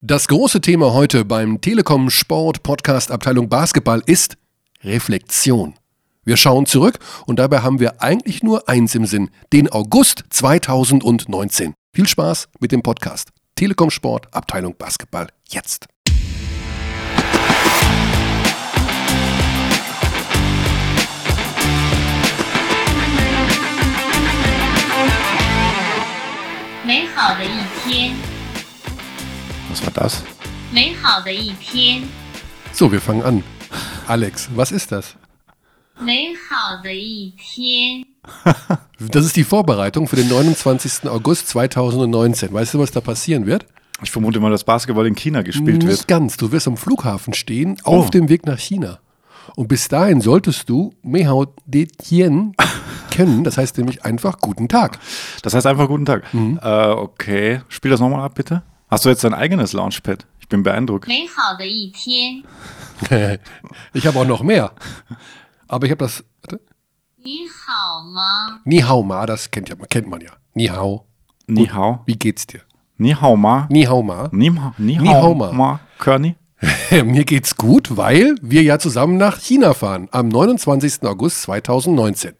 Das große Thema heute beim Telekom Sport Podcast Abteilung Basketball ist Reflexion. Wir schauen zurück und dabei haben wir eigentlich nur eins im Sinn, den August 2019. Viel Spaß mit dem Podcast. Telekom Sport Abteilung Basketball jetzt. Was war das? So, wir fangen an. Alex, was ist das? Das ist die Vorbereitung für den 29. August 2019. Weißt du, was da passieren wird? Ich vermute mal, dass Basketball in China gespielt Nicht wird. Nicht ganz. Du wirst am Flughafen stehen, oh. auf dem Weg nach China. Und bis dahin solltest du Mehao De Tien kennen. Das heißt nämlich einfach guten Tag. Das heißt einfach guten Tag. Mhm. Äh, okay. Spiel das nochmal ab, bitte. Hast du jetzt dein eigenes Launchpad? Ich bin beeindruckt. ich habe auch noch mehr. Aber ich habe das. Ni hao ma. Nihao ma, das kennt, ja, kennt man ja. Nihao. Nihao. Wie geht's dir? Ni hao ma. Ni hao ma. Ni hao ma. ma. Körni. Mir geht's gut, weil wir ja zusammen nach China fahren am 29. August 2019.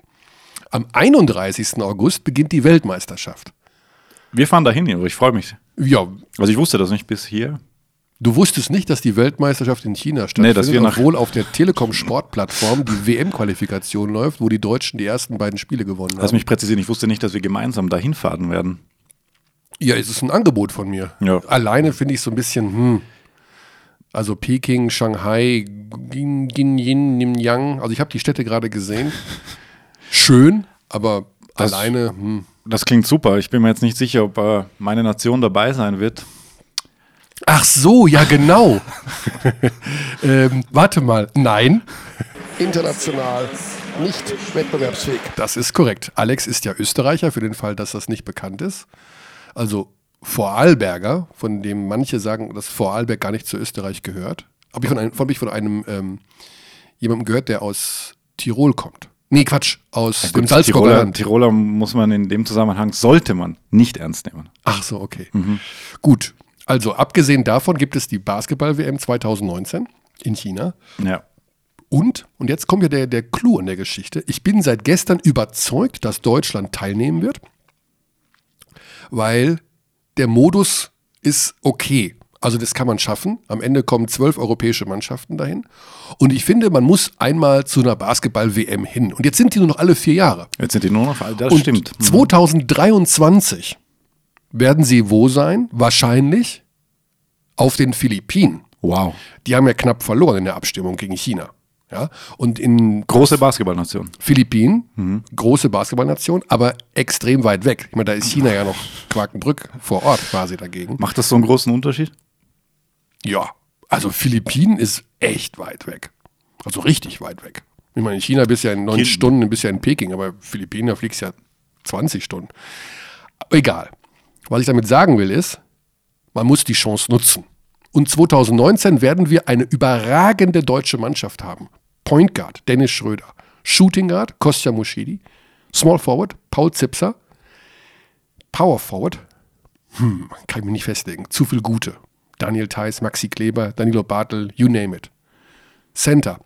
Am 31. August beginnt die Weltmeisterschaft. Wir fahren dahin, Ingo. Ich freue mich. Ja, Also ich wusste das nicht bis hier. Du wusstest nicht, dass die Weltmeisterschaft in China Nee, stattfindet, dass wir obwohl auf der Telekom Sportplattform die WM-Qualifikation läuft, wo die Deutschen die ersten beiden Spiele gewonnen Lass haben. mich präzisieren, ich wusste nicht, dass wir gemeinsam dahin fahren werden. Ja, es ist ein Angebot von mir. Ja. Alleine finde ich so ein bisschen, hm. Also Peking, Shanghai, Yin, Nimyang. Also ich habe die Städte gerade gesehen. Schön, aber Das- alleine, hm. Das klingt super. Ich bin mir jetzt nicht sicher, ob äh, meine Nation dabei sein wird. Ach so, ja genau. ähm, warte mal, nein. International, nicht wettbewerbsfähig. Das ist korrekt. Alex ist ja Österreicher, für den Fall, dass das nicht bekannt ist. Also Vorarlberger, von dem manche sagen, dass Vorarlberg gar nicht zu Österreich gehört. Habe ich von einem, hab ich von einem ähm, jemandem gehört, der aus Tirol kommt. Nee, Quatsch, aus dem Gut, Salzburger Tiroler, Land. Tiroler muss man in dem Zusammenhang, sollte man nicht ernst nehmen. Ach so, okay. Gut. Also abgesehen davon gibt es die Basketball-WM 2019 in China. Ja. Und, und jetzt kommt ja der, der Clou an der Geschichte. Ich bin seit gestern überzeugt, dass Deutschland teilnehmen wird, weil der Modus ist okay. Also das kann man schaffen. Am Ende kommen zwölf europäische Mannschaften dahin. Und ich finde, man muss einmal zu einer Basketball-WM hin. Und jetzt sind die nur noch alle vier Jahre. Jetzt sind die nur noch, das Und stimmt. Mhm. 2023 werden sie wo sein? Wahrscheinlich auf den Philippinen. Wow. Die haben ja knapp verloren in der Abstimmung gegen China. Ja? Und in Große Basketballnation. Philippinen, große Basketballnation, aber extrem weit weg. Ich meine, da ist China ja noch Quakenbrück vor Ort quasi dagegen. Macht das so einen großen Unterschied? Ja, also Philippinen ist echt weit weg. Also richtig weit weg. Ich meine, in China bist du ja in neun Stunden, bist ja in Peking, aber Philippinen, da fliegst du ja 20 Stunden. Egal. Was ich damit sagen will, ist, man muss die Chance nutzen. Und 2019 werden wir eine überragende deutsche Mannschaft haben. Point Guard, Dennis Schröder. Shooting Guard, Kostja Muschidi. Small Forward, Paul Zipser. Power Forward, hm, kann ich mich nicht festlegen. Zu viel Gute. Daniel Theiss, Maxi Kleber, Danilo Bartel, you name it. Center.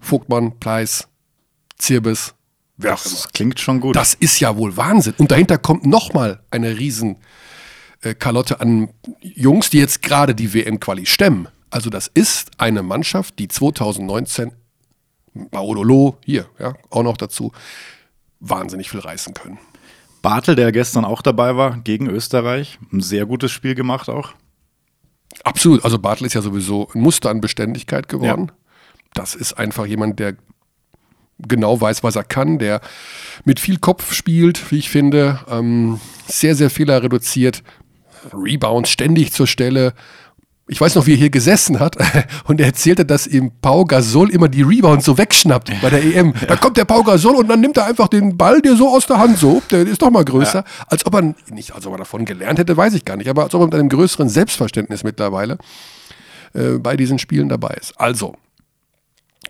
Vogtmann, Pleiss, Zirbis, wer auch immer. Das klingt schon gut. Das ist ja wohl Wahnsinn. Und dahinter kommt nochmal eine riesen äh, Kalotte an Jungs, die jetzt gerade die WM-Quali stemmen. Also das ist eine Mannschaft, die 2019, Maudolo, hier, ja, auch noch dazu, wahnsinnig viel reißen können. Bartel, der gestern auch dabei war, gegen Österreich. Ein sehr gutes Spiel gemacht auch. Absolut. Also Bartel ist ja sowieso ein Muster an Beständigkeit geworden. Das ist einfach jemand, der genau weiß, was er kann, der mit viel Kopf spielt, wie ich finde, ähm, sehr, sehr Fehler reduziert, Rebounds ständig zur Stelle. Ich weiß noch, wie er hier gesessen hat und er erzählte, dass ihm Pau Gasol immer die Rebounds so wegschnappt bei der EM. Da kommt der Pau Gasol und dann nimmt er einfach den Ball dir so aus der Hand so, der ist doch mal größer. Als ob er, nicht als ob er davon gelernt hätte, weiß ich gar nicht, aber als ob er mit einem größeren Selbstverständnis mittlerweile äh, bei diesen Spielen dabei ist. Also,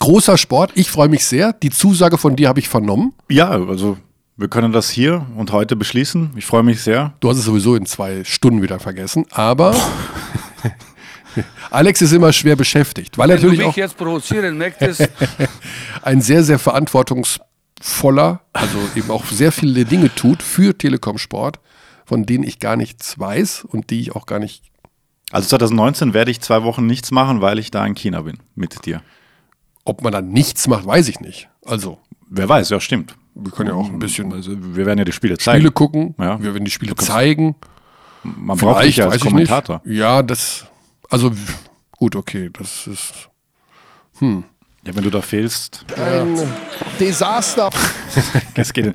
großer Sport, ich freue mich sehr. Die Zusage von dir habe ich vernommen. Ja, also wir können das hier und heute beschließen. Ich freue mich sehr. Du hast es sowieso in zwei Stunden wieder vergessen, aber Alex ist immer schwer beschäftigt, weil er Wenn du natürlich mich auch jetzt provozieren möchtest, ein sehr, sehr verantwortungsvoller, also eben auch sehr viele Dinge tut für Telekom Sport, von denen ich gar nichts weiß und die ich auch gar nicht. Also 2019 werde ich zwei Wochen nichts machen, weil ich da in China bin mit dir. Ob man dann nichts macht, weiß ich nicht. Also, Wer weiß, ja, stimmt. wir können ja auch ein bisschen Also, wir werden ja die Spiele zeigen. Spiele gucken, Ja. wir werden die Spiele zeigen. Man braucht dich ja als Kommentator. Ja, das, also gut, okay, das ist Ja, wenn du da fehlst, Ein Desaster. es geht.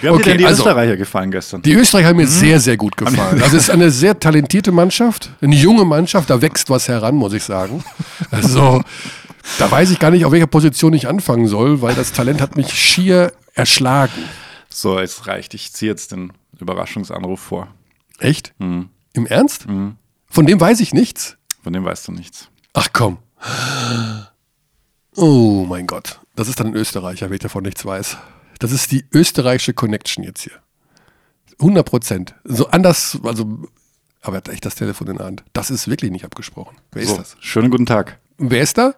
Wie haben Okay, dir denn die also- Österreicher gefallen gestern? Die Österreicher haben mir sehr, sehr gut gefallen. Also es ist eine sehr talentierte Mannschaft, eine junge Mannschaft, da wächst was heran, muss ich sagen. Also da weiß ich gar nicht, auf welcher Position ich anfangen soll, weil das Talent hat mich schier erschlagen. So, es reicht. Ich ziehe jetzt den Überraschungsanruf vor. Echt? Im Ernst? Von dem weiß ich nichts. Von dem weißt du nichts. Ach komm. Oh mein Gott. Das ist dann ein Österreicher, wenn ich davon nichts weiß. Das ist die österreichische Connection jetzt hier. 100 Prozent. So anders, also, aber er hat echt das Telefon in der Hand. Das ist wirklich nicht abgesprochen. Wer ist So, das? schönen guten Tag. Wer ist da?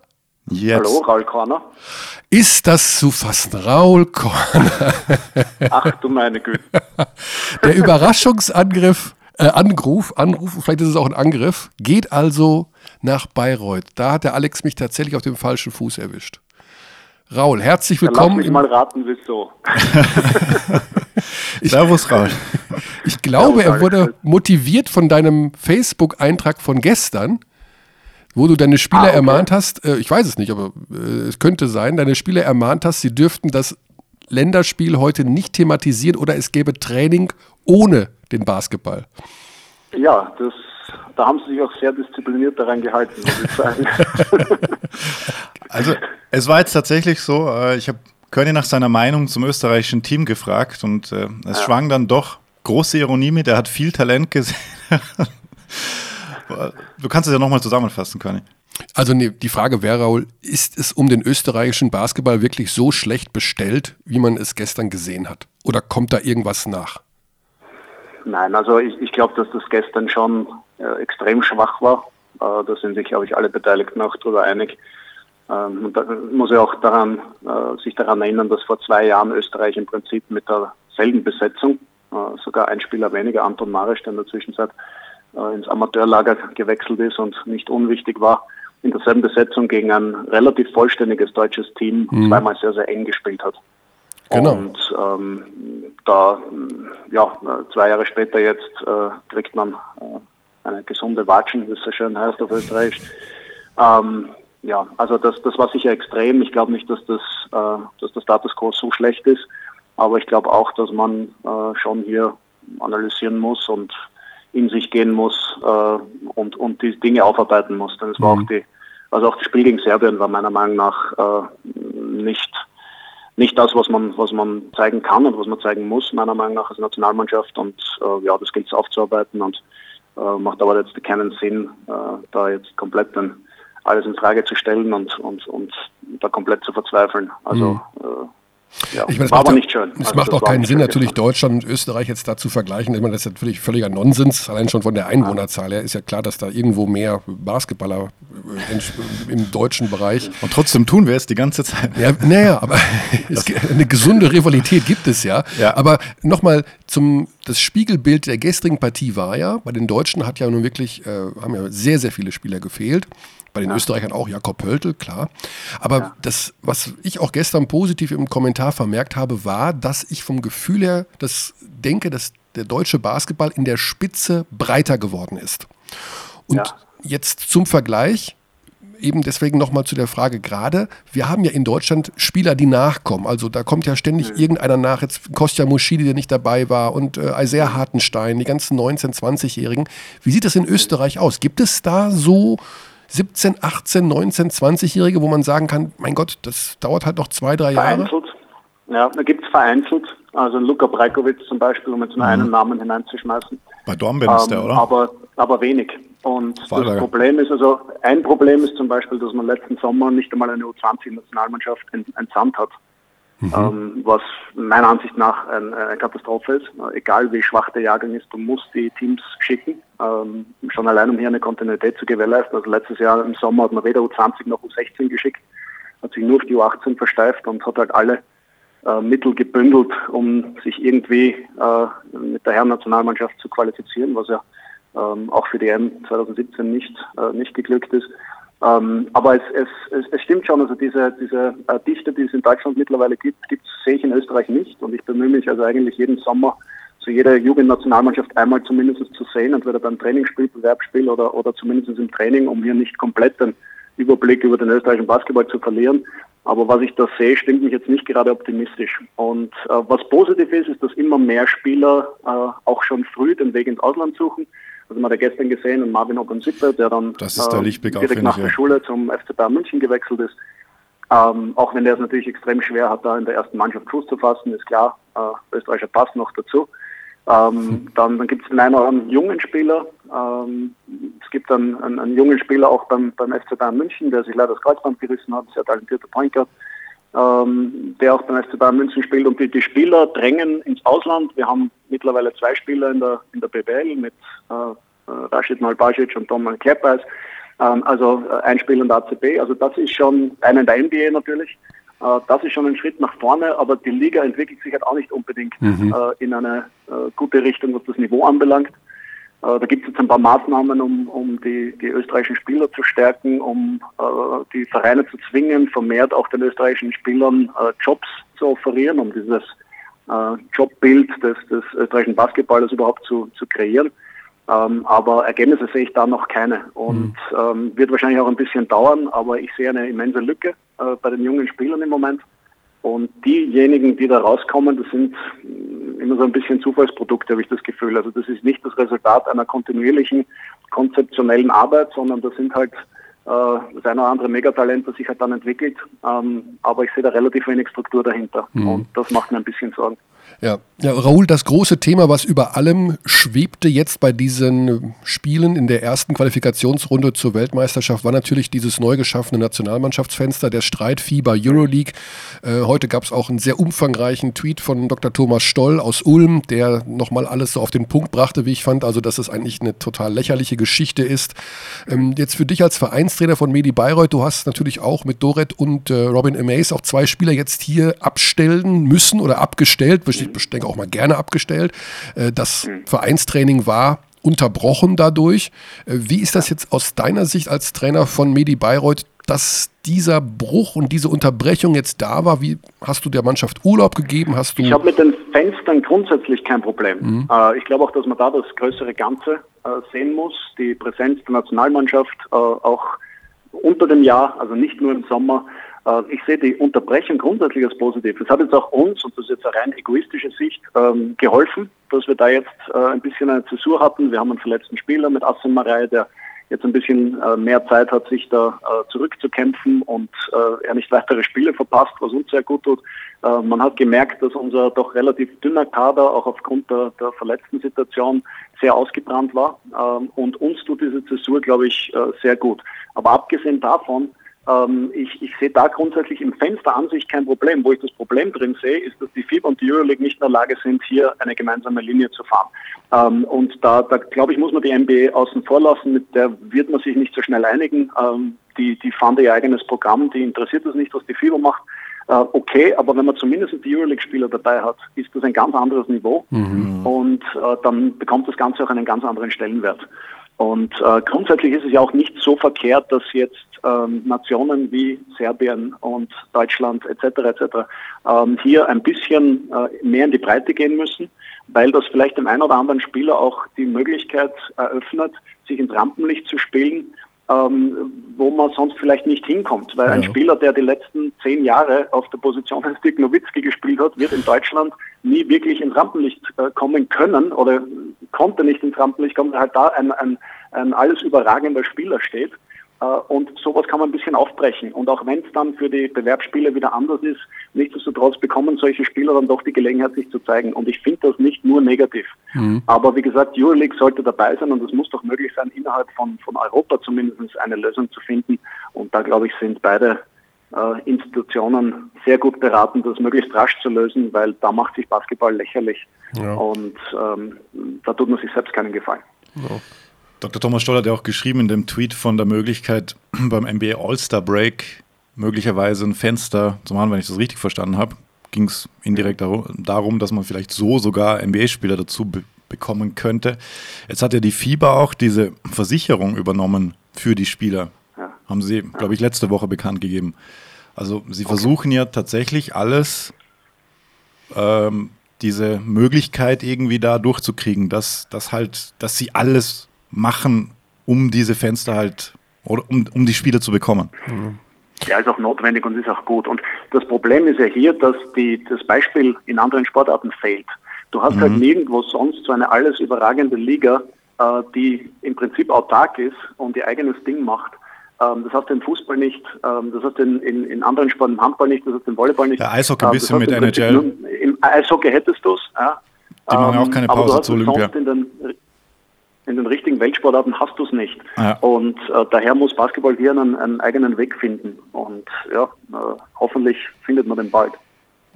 Jetzt. Hallo, Raul Korner. Ist das zu fassen? Raul Korn. Ach du meine Güte. Der Überraschungsangriff, äh, Anruf, Anruf, vielleicht ist es auch ein Angriff, geht also nach Bayreuth. Da hat der Alex mich tatsächlich auf dem falschen Fuß erwischt. Raul, herzlich Dann lass willkommen. mich mal raten, wieso. Servus, Raul. Ich glaube, er wurde motiviert von deinem Facebook-Eintrag von gestern, wo du deine Spieler Ah, okay. ermahnt hast, äh, ich weiß es nicht, aber äh, es könnte sein, deine Spieler ermahnt hast, sie dürften das Länderspiel heute nicht thematisieren oder es gäbe Training ohne den Basketball. Ja, das, da haben sie sich auch sehr diszipliniert daran gehalten, muss ich sagen. Also, es war jetzt tatsächlich so, äh, ich habe Körny nach seiner Meinung zum österreichischen Team gefragt und äh, es schwang dann doch große Ironie mit, er hat viel Talent gesehen. du kannst es ja nochmal zusammenfassen, Körny. Also nee, die Frage wäre, Raul, ist es um den österreichischen Basketball wirklich so schlecht bestellt, wie man es gestern gesehen hat? Oder kommt da irgendwas nach? Nein, also ich, ich glaube, dass das gestern schon äh, extrem schwach war. Äh, da sind sich, glaube ich, alle Beteiligten auch darüber einig. Ähm, und da muss ich auch daran, äh, sich daran erinnern, dass vor zwei Jahren Österreich im Prinzip mit derselben Besetzung, äh, sogar ein Spieler weniger, Anton Marisch, der in der Zwischenzeit äh, ins Amateurlager gewechselt ist und nicht unwichtig war, in derselben Besetzung gegen ein relativ vollständiges deutsches Team zweimal sehr, sehr eng gespielt hat. Genau. Und ähm, da, ja, zwei Jahre später jetzt äh, kriegt man äh, eine gesunde Watschen, wie es so schön heißt auf Österreich. Ähm, ja, also das, das war sicher extrem. Ich glaube nicht, dass das, äh, dass der Status quo so schlecht ist, aber ich glaube auch, dass man äh, schon hier analysieren muss und in sich gehen muss äh, und, und die Dinge aufarbeiten muss. Denn es war auch die, also auch das Spiel gegen Serbien war meiner Meinung nach äh, nicht nicht das, was man, was man zeigen kann und was man zeigen muss, meiner Meinung nach als Nationalmannschaft. Und äh, ja, das gilt es aufzuarbeiten und äh, macht aber jetzt keinen Sinn, äh, da jetzt komplett dann alles in Frage zu stellen und, und, und da komplett zu verzweifeln. Also äh, ja, Ich meine, es war macht, aber ja- nicht schön. Es Also macht auch keinen Sinn, natürlich gestern. Deutschland und Österreich jetzt da zu vergleichen. Ich meine, das ist natürlich völliger Nonsens. Allein schon von der Einwohnerzahl her ist ja klar, dass da irgendwo mehr Basketballer äh, in- im deutschen Bereich. Und trotzdem tun wir es die ganze Zeit. Ja, naja, aber eine gesunde Rivalität gibt es ja. Ja. Aber nochmal zum, das Spiegelbild der gestrigen Partie war ja, bei den Deutschen hat ja nun wirklich, äh, haben ja sehr, sehr viele Spieler gefehlt. Bei den Österreichern auch Jakob Pöltl, klar. Aber das, was ich auch gestern positiv im Kommentar vermerkt habe, war, dass ich vom Gefühl her das denke, dass der deutsche Basketball in der Spitze breiter geworden ist. Und Ja. jetzt zum Vergleich, eben deswegen nochmal zu der Frage gerade, wir haben ja in Deutschland Spieler, die nachkommen. Also da kommt ja ständig irgendeiner nach, jetzt Kostja Muschidi, der nicht dabei war und äh, Isaiah Hartenstein, die ganzen 19-, 20-Jährigen. Wie sieht das in Österreich aus? Gibt es da so 17, 18, 19, 20-Jährige, wo man sagen kann, mein Gott, das dauert halt noch zwei, drei Jahre? Vereinzelt. Ja, da gibt es vereinzelt. Also Luka Brajkovic zum Beispiel, um jetzt nur einen Namen hineinzuschmeißen. Bei Dornbirn ist der, Ähm, oder? Aber, aber wenig. Und Vorlager. das Problem ist also, ein Problem ist zum Beispiel, dass man letzten Sommer nicht einmal eine U20-Nationalmannschaft ent- entsandt hat. Ähm, was meiner Ansicht nach ein, eine Katastrophe ist. Äh, egal wie schwach der Jahrgang ist, du musst die Teams schicken, ähm, schon allein um hier eine Kontinuität zu gewährleisten. Also letztes Jahr im Sommer hat man weder U20 noch U16 geschickt, hat sich nur auf die U18 versteift und hat halt alle äh, Mittel gebündelt, um sich irgendwie äh, mit der Herren-Nationalmannschaft zu qualifizieren, was ja ähm, auch für die EM 2017 nicht, äh, nicht geglückt ist. Ähm, aber es, es, es, es stimmt schon, also diese, diese äh, Dichte, die es in Deutschland mittlerweile gibt, gibt sehe ich in Österreich nicht. Und ich bemühe mich also eigentlich jeden Sommer, so jede Jugendnationalmannschaft einmal zumindest zu sehen, entweder beim Trainingsspiel, Bewerbsspiel oder, oder zumindest im Training, um hier nicht komplett den Überblick über den österreichischen Basketball zu verlieren. Aber was ich da sehe, stimmt mich jetzt nicht gerade optimistisch. Und äh, was positiv ist, ist, dass immer mehr Spieler äh, auch schon früh den Weg ins Ausland suchen. Also man hat ja gestern gesehen, und Marvin Oppen-Sippe, der dann der Lichtblick direkt nach der. Schule zum FC Bayern München gewechselt ist. Ähm, auch wenn der es natürlich extrem schwer hat, da in der ersten Mannschaft Fuß zu fassen, ist klar, äh, österreichischer Pass noch dazu. Ähm, dann dann gibt es den einen oder anderen jungen Spieler. Ähm, es gibt dann einen, einen jungen Spieler auch beim, beim FC Bayern München, der sich leider das Kreuzband gerissen hat, sehr talentierter Point Guard, ähm, der auch beim FC Bayern München spielt. Und die, die Spieler drängen ins Ausland. Wir haben mittlerweile zwei Spieler in der, in der BBL mit äh, äh, Rashid Malbasic und Doman Kleppeis. Ähm, also äh, ein Spiel in der ACB. Also das ist schon, einer in der NBA natürlich. Äh, das ist schon ein Schritt nach vorne, aber die Liga entwickelt sich halt auch nicht unbedingt Mhm. in eine gute Richtung, was das Niveau anbelangt. Äh, Da gibt es jetzt ein paar Maßnahmen, um, um die, die österreichischen Spieler zu stärken, um äh, die Vereine zu zwingen, vermehrt auch den österreichischen Spielern äh, Jobs zu offerieren, um dieses äh, Jobbild des, des österreichischen Basketballers überhaupt zu, zu kreieren. Ähm, aber Ergebnisse sehe ich da noch keine und ähm, wird wahrscheinlich auch ein bisschen dauern, aber ich sehe eine immense Lücke äh, bei den jungen Spielern im Moment. Und diejenigen, die da rauskommen, das sind mh, immer so ein bisschen Zufallsprodukte, habe ich das Gefühl. Also das ist nicht das Resultat einer kontinuierlichen, konzeptionellen Arbeit, sondern das sind halt äh, das eine oder andere Megatalent, das sich halt dann entwickelt. Ähm, aber ich sehe da relativ wenig Struktur dahinter. Und das macht mir ein bisschen Sorgen. Ja. ja, Raoul, das große Thema, was über allem schwebte jetzt bei diesen Spielen in der ersten Qualifikationsrunde zur Weltmeisterschaft, war natürlich dieses neu geschaffene Nationalmannschaftsfenster, der Streit Fieber Euroleague. Äh, heute gab es auch einen sehr umfangreichen Tweet von Dr. Thomas Stoll aus Ulm, der nochmal alles so auf den Punkt brachte, wie ich fand, also dass es eigentlich eine total lächerliche Geschichte ist. Ähm, jetzt für dich als Vereinstrainer von Medi Bayreuth, du hast natürlich auch mit Doret und äh, Robin Amaze auch zwei Spieler jetzt hier abstellen müssen oder abgestellt, ich denke auch mal gerne abgestellt. Äh, Das Vereinstraining war unterbrochen dadurch. Äh, Wie ist das jetzt aus deiner Sicht als Trainer von Medi Bayreuth, dass dieser Bruch und diese Unterbrechung jetzt da war? Wie hast du der Mannschaft Urlaub gegeben? Hast du Ich habe mit den Fenstern grundsätzlich kein Problem. Äh, ich glaube auch, dass man da das größere Ganze äh, sehen muss. Die Präsenz der Nationalmannschaft äh, auch unter dem Jahr, also nicht nur im Sommer. Äh, ich sehe die Unterbrechung grundsätzlich als positiv. Es hat jetzt auch uns, und das ist jetzt eine rein egoistische Sicht, ähm, geholfen, dass wir da jetzt äh, ein bisschen eine Zäsur hatten. Wir haben einen verletzten Spieler mit Asim der jetzt ein bisschen äh, mehr Zeit hat, sich da äh, zurückzukämpfen und er nicht weitere Spiele verpasst, was uns sehr gut tut. Äh, man hat gemerkt, dass unser doch relativ dünner Kader auch aufgrund der, der verletzten Situation sehr ausgebrannt war ähm, und uns tut diese Zäsur, glaube ich, sehr gut. Aber abgesehen davon, ähm, ich, ich sehe da grundsätzlich im Fenster an sich kein Problem. Wo ich das Problem drin sehe, ist, dass die FIBA und die Euroleague nicht in der Lage sind, hier eine gemeinsame Linie zu fahren. Ähm, und da, da glaube ich, muss man die NBA außen vor lassen. Mit der wird man sich nicht so schnell einigen. Ähm, die, die fahren ihr eigenes Programm, die interessiert es nicht, was die FIBA macht. Äh, okay, aber wenn man zumindest die Euroleague-Spieler dabei hat, ist das ein ganz anderes Niveau und äh, dann bekommt das Ganze auch einen ganz anderen Stellenwert. Und äh, grundsätzlich ist es ja auch nicht so verkehrt, dass jetzt ähm, Nationen wie Serbien und Deutschland etc. etc. Ähm, hier ein bisschen äh, mehr in die Breite gehen müssen, weil das vielleicht dem einen oder anderen Spieler auch die Möglichkeit eröffnet, sich ins Rampenlicht zu spielen, ähm, wo man sonst vielleicht nicht hinkommt. Weil ein Spieler, der die letzten zehn Jahre auf der Position eines Dirk Nowitzki gespielt hat, wird in Deutschland nie wirklich ins Rampenlicht äh, kommen können oder konnte nicht ins Rampenlicht kommen, weil halt da ein, ein, ein alles überragender Spieler steht. Äh, Und sowas kann man ein bisschen aufbrechen. Und auch wenn es dann für die Bewerbsspiele wieder anders ist, nichtsdestotrotz bekommen solche Spieler dann doch die Gelegenheit, sich zu zeigen. Und ich finde das nicht nur negativ. Aber wie gesagt, Euroleague sollte dabei sein und es muss doch möglich sein, innerhalb von, von Europa zumindest eine Lösung zu finden. Und da glaube ich, sind beide äh, Institutionen sehr gut beraten, das möglichst rasch zu lösen, weil da macht sich Basketball lächerlich Ja. und ähm, da tut man sich selbst keinen Gefallen. Dr. Thomas Stoll hat ja auch geschrieben in dem Tweet von der Möglichkeit, beim NBA All-Star Break möglicherweise ein Fenster zu machen, wenn ich das richtig verstanden habe. Ging es indirekt darum, dass man vielleicht so sogar NBA-Spieler dazu be bekommen könnte. Jetzt hat ja die FIBA auch diese Versicherung übernommen für die Spieler. Ja. Haben sie, glaube ich, letzte Woche bekannt gegeben. Also sie versuchen ja tatsächlich alles, ähm, diese Möglichkeit irgendwie da durchzukriegen, dass, dass halt, dass sie alles machen, um diese Fenster halt oder um, um die Spieler zu bekommen. Ja, ist auch notwendig und ist auch gut. Und das Problem ist ja hier, dass die, das Beispiel in anderen Sportarten fehlt. Du hast halt nirgendwo sonst so eine alles überragende Liga, äh, die im Prinzip autark ist und ihr eigenes Ding macht. Ähm, das hast du im Fußball nicht, ähm, das hast du in, in, in anderen Sporten, im Handball nicht, das hast du im Volleyball nicht. Ja, Eishockey ein Ähm, bisschen das hast mit NHL. Im Eishockey hättest du es, ja. Die machen ja auch keine Pause es Olympia. sonst In den, in den richtigen Weltsportarten hast du es nicht. Ja. Und äh, daher muss Basketball hier einen, einen eigenen Weg finden. Und ja, äh, hoffentlich findet man den bald.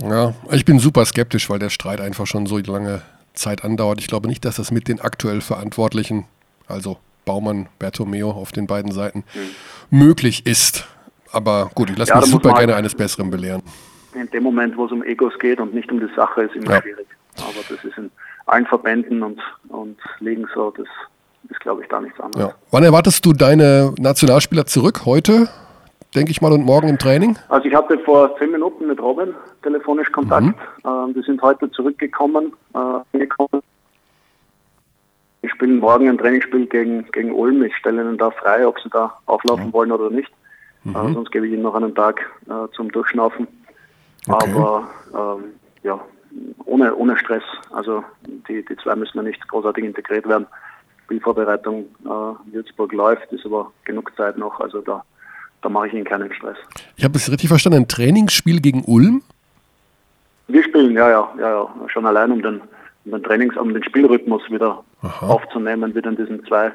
Ja, ich bin super skeptisch, weil der Streit einfach schon so lange Zeit andauert. Ich glaube nicht, dass das mit den aktuell Verantwortlichen, also Baumann, Bertomeo auf den beiden Seiten, möglich ist. Aber gut, ich lasse Ja, mich super man halt- gerne eines Besseren belehren. In dem Moment, wo es um Egos geht und nicht um die Sache, ist immer Ja. schwierig. Aber das ist in allen Verbänden und, und Ligen so, das ist, glaube ich, da nichts anderes. Ja. Wann erwartest du deine Nationalspieler zurück? Heute, denke ich mal, und morgen im Training? Also ich hatte vor zehn Minuten mit Robin telefonisch Kontakt. Ähm, die sind heute zurückgekommen. Äh, gekommen. Wir spielen morgen ein Trainingsspiel gegen, gegen Ulm. Ich stelle ihnen da frei, ob sie da auflaufen wollen oder nicht. Äh, sonst gebe ich ihnen noch einen Tag äh, zum Durchschnaufen. Okay. Aber ähm, ja, ohne, ohne Stress. Also die, die zwei müssen ja nicht großartig integriert werden. Spielvorbereitung äh, Würzburg läuft, ist aber genug Zeit noch. Also da, da mache ich ihnen keinen Stress. Ich habe es richtig verstanden, ein Trainingsspiel gegen Ulm? Wir spielen, ja, ja, ja, ja, schon allein um den, um den Trainings, um den Spielrhythmus wieder Aha. aufzunehmen, wieder in diesen zwei,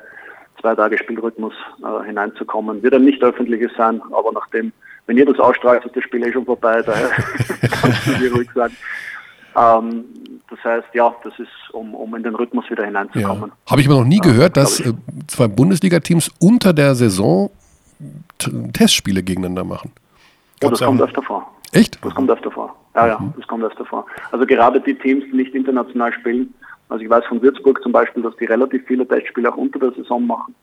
zwei Tage Spielrhythmus äh, hineinzukommen. Wird ein nicht öffentliches sein, aber nachdem, wenn ihr das ausstrahlt, ist das Spiel eh schon vorbei, daher kannst du dir ruhig sagen. Ähm, das heißt, ja, das ist, um, um in den Rhythmus wieder Ja. hineinzukommen. Habe ich aber noch nie gehört, dass äh, zwei Bundesliga-Teams unter der Saison Testspiele gegeneinander machen. Ja, Gab's das kommt öfter vor. Echt? Das kommt öfter vor. Ja, ja, das kommt öfter vor. Also gerade die Teams, die nicht international spielen, also ich weiß von Würzburg zum Beispiel, dass die relativ viele Testspiele auch unter der Saison machen.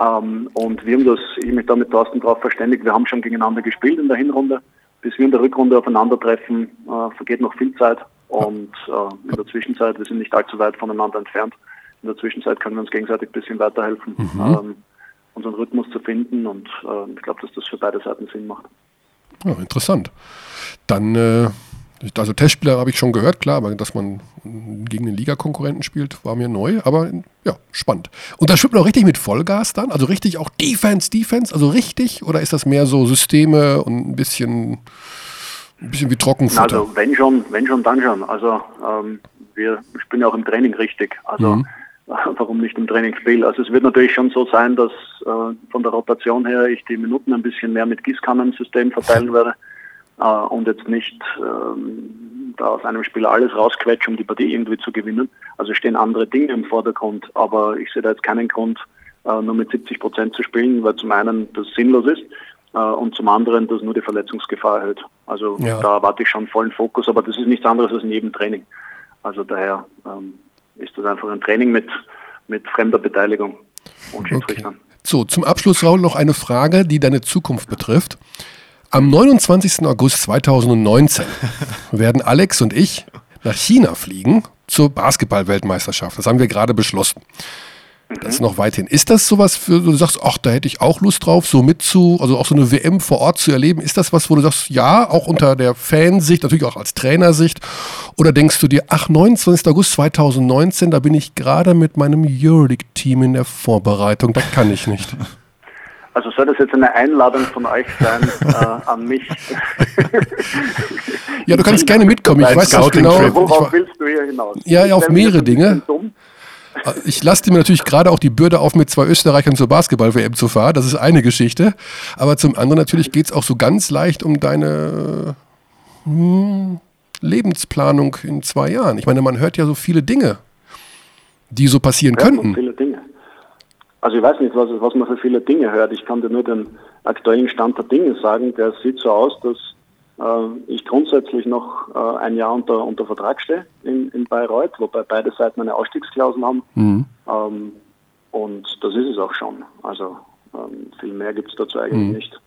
Ähm, und wir haben das, ich mich da mit Thorsten drauf verständigt, wir haben schon gegeneinander gespielt in der Hinrunde. Bis wir in der Rückrunde aufeinandertreffen, äh, vergeht noch viel Zeit. Und äh, in der Zwischenzeit, wir sind nicht allzu weit voneinander entfernt, in der Zwischenzeit können wir uns gegenseitig ein bisschen weiterhelfen, ähm, unseren Rhythmus zu finden. Und äh, ich glaube, dass das für beide Seiten Sinn macht. Ja, interessant. Dann, äh, also Testspieler habe ich schon gehört, klar, aber dass man gegen den Ligakonkurrenten spielt, war mir neu, aber ja, spannend. Und da spielt man auch richtig mit Vollgas dann? Also richtig auch Defense, Defense, also richtig? Oder ist das mehr so Systeme und ein bisschen, ein bisschen wie Trockenfutter? Also wenn schon, wenn schon, dann schon. Also ähm, wir spielen ja auch im Training richtig. Also Mhm. warum nicht im Trainingsspiel? Also es wird natürlich schon so sein, dass äh, von der Rotation her ich die Minuten ein bisschen mehr mit Gießkannensystem verteilen werde äh, und jetzt nicht ähm, da aus einem Spieler alles rausquetsche, um die Partie irgendwie zu gewinnen. Also stehen andere Dinge im Vordergrund, aber ich sehe da jetzt keinen Grund, äh, nur mit 70 Prozent zu spielen, weil zum einen das sinnlos ist und zum anderen das nur die Verletzungsgefahr erhöht. Also Ja. da erwarte ich schon vollen Fokus, aber das ist nichts anderes als in jedem Training. Also daher ähm, ist das einfach ein Training mit, mit fremder Beteiligung und Okay. Schiedsrichtern. So, zum Abschluss, Raul, noch eine Frage, die deine Zukunft betrifft. Am 29. August 2019 werden Alex und ich nach China fliegen zur Basketball-Weltmeisterschaft. Das haben wir gerade beschlossen. Das ist noch weit hin. Ist das sowas, für, du sagst, ach, da hätte ich auch Lust drauf, so mit zu, also auch so eine WM vor Ort zu erleben? Ist das was, wo du sagst, ja, auch unter der Fansicht, natürlich auch als Trainersicht? Oder denkst du dir, ach, 29. August 2019, da bin ich gerade mit meinem Euroleague-Team in der Vorbereitung, da kann ich nicht. Also soll das jetzt eine Einladung von euch sein äh, an mich? Ja, du kannst gerne mitkommen. Ich weiß nicht genau. Worauf willst du hier hinaus? Ja, ja, auf mehrere Dinge. Dumm. Ich lasse dir natürlich gerade auch die Bürde auf, mit zwei Österreichern zur Basketball-WM zu fahren. Das ist eine Geschichte. Aber zum anderen natürlich geht es auch so ganz leicht um deine hm, Lebensplanung in zwei Jahren. Ich meine, man hört ja so viele Dinge, die so passieren könnten. viele Dinge. Also ich weiß nicht, was, was man für viele Dinge hört. Ich kann dir nur den aktuellen Stand der Dinge sagen. Der sieht so aus, dass äh, ich grundsätzlich noch äh, ein Jahr unter, unter Vertrag stehe in, in Bayreuth, wobei beide Seiten eine Ausstiegsklausel haben. Mhm. Ähm, und das ist es auch schon. Also ähm, viel mehr gibt es dazu eigentlich Mhm. nicht,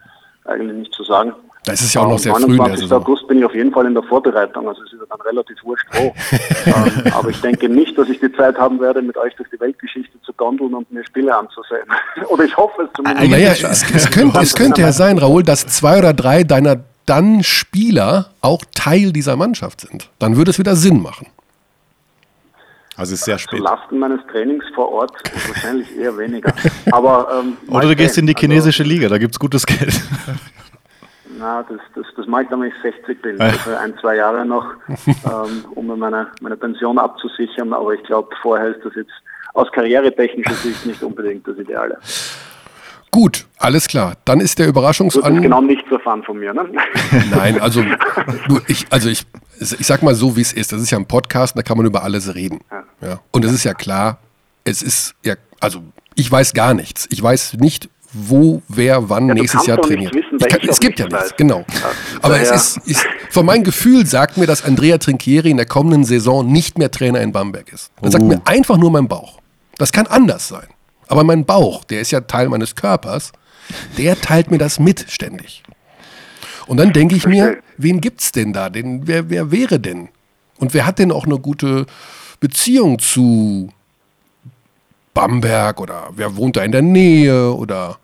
eigentlich nicht zu sagen. Da ist es ja auch noch Am sehr früh in der 29. Saison. August bin ich auf jeden Fall in der Vorbereitung, also es ist ja dann relativ wurscht wo. ähm, aber ich denke nicht, dass ich die Zeit haben werde, mit euch durch die Weltgeschichte zu gondeln und mir Spiele anzusehen. oder ich hoffe es zumindest. Naja, es, es, könnte, es könnte ja sein, Raoul, dass zwei oder drei deiner dann Spieler auch Teil dieser Mannschaft sind. Dann würde es wieder Sinn machen. Also es ist sehr Zu spät. Lasten meines Trainings vor Ort wahrscheinlich eher weniger. Aber, ähm, Oder du gehst in die Also, chinesische Liga, da gibt es gutes Geld. Na, das, das, das mache ich dann, wenn ich 60 bin. Also ein, zwei Jahre noch, ähm, um mir meine, meine Pension abzusichern. Aber ich glaube, vorher ist das jetzt aus karrieretechnischer Sicht nicht unbedingt das Ideale. Gut, alles klar. Dann ist der Du hast Überraschungsan... genau nichts erfahren von mir, ne? Nein, also, du, ich, also ich, ich sag mal so, wie es ist. Das ist ja ein Podcast, da kann man über alles reden. Ja. Und es ist ja klar, es ist ja, also ich weiß gar nichts. Ich weiß nicht, wo, wer, wann Ja, nächstes Jahr trainiert. wissen, Ich kann, ich es gibt ja nichts genau. Aber es ist, ist, von meinem Gefühl sagt mir, dass Andrea Trinchieri in der kommenden Saison nicht mehr Trainer in Bamberg ist. Das sagt Oh. mir einfach nur mein Bauch. Das kann anders sein. Aber mein Bauch, der ist ja Teil meines Körpers, der teilt mir das mit ständig. Und dann denke ich mir, wen gibt's denn da? Den, wer, wer wäre denn? Und wer hat denn auch eine gute Beziehung zu Bamberg oder wer wohnt da in der Nähe oder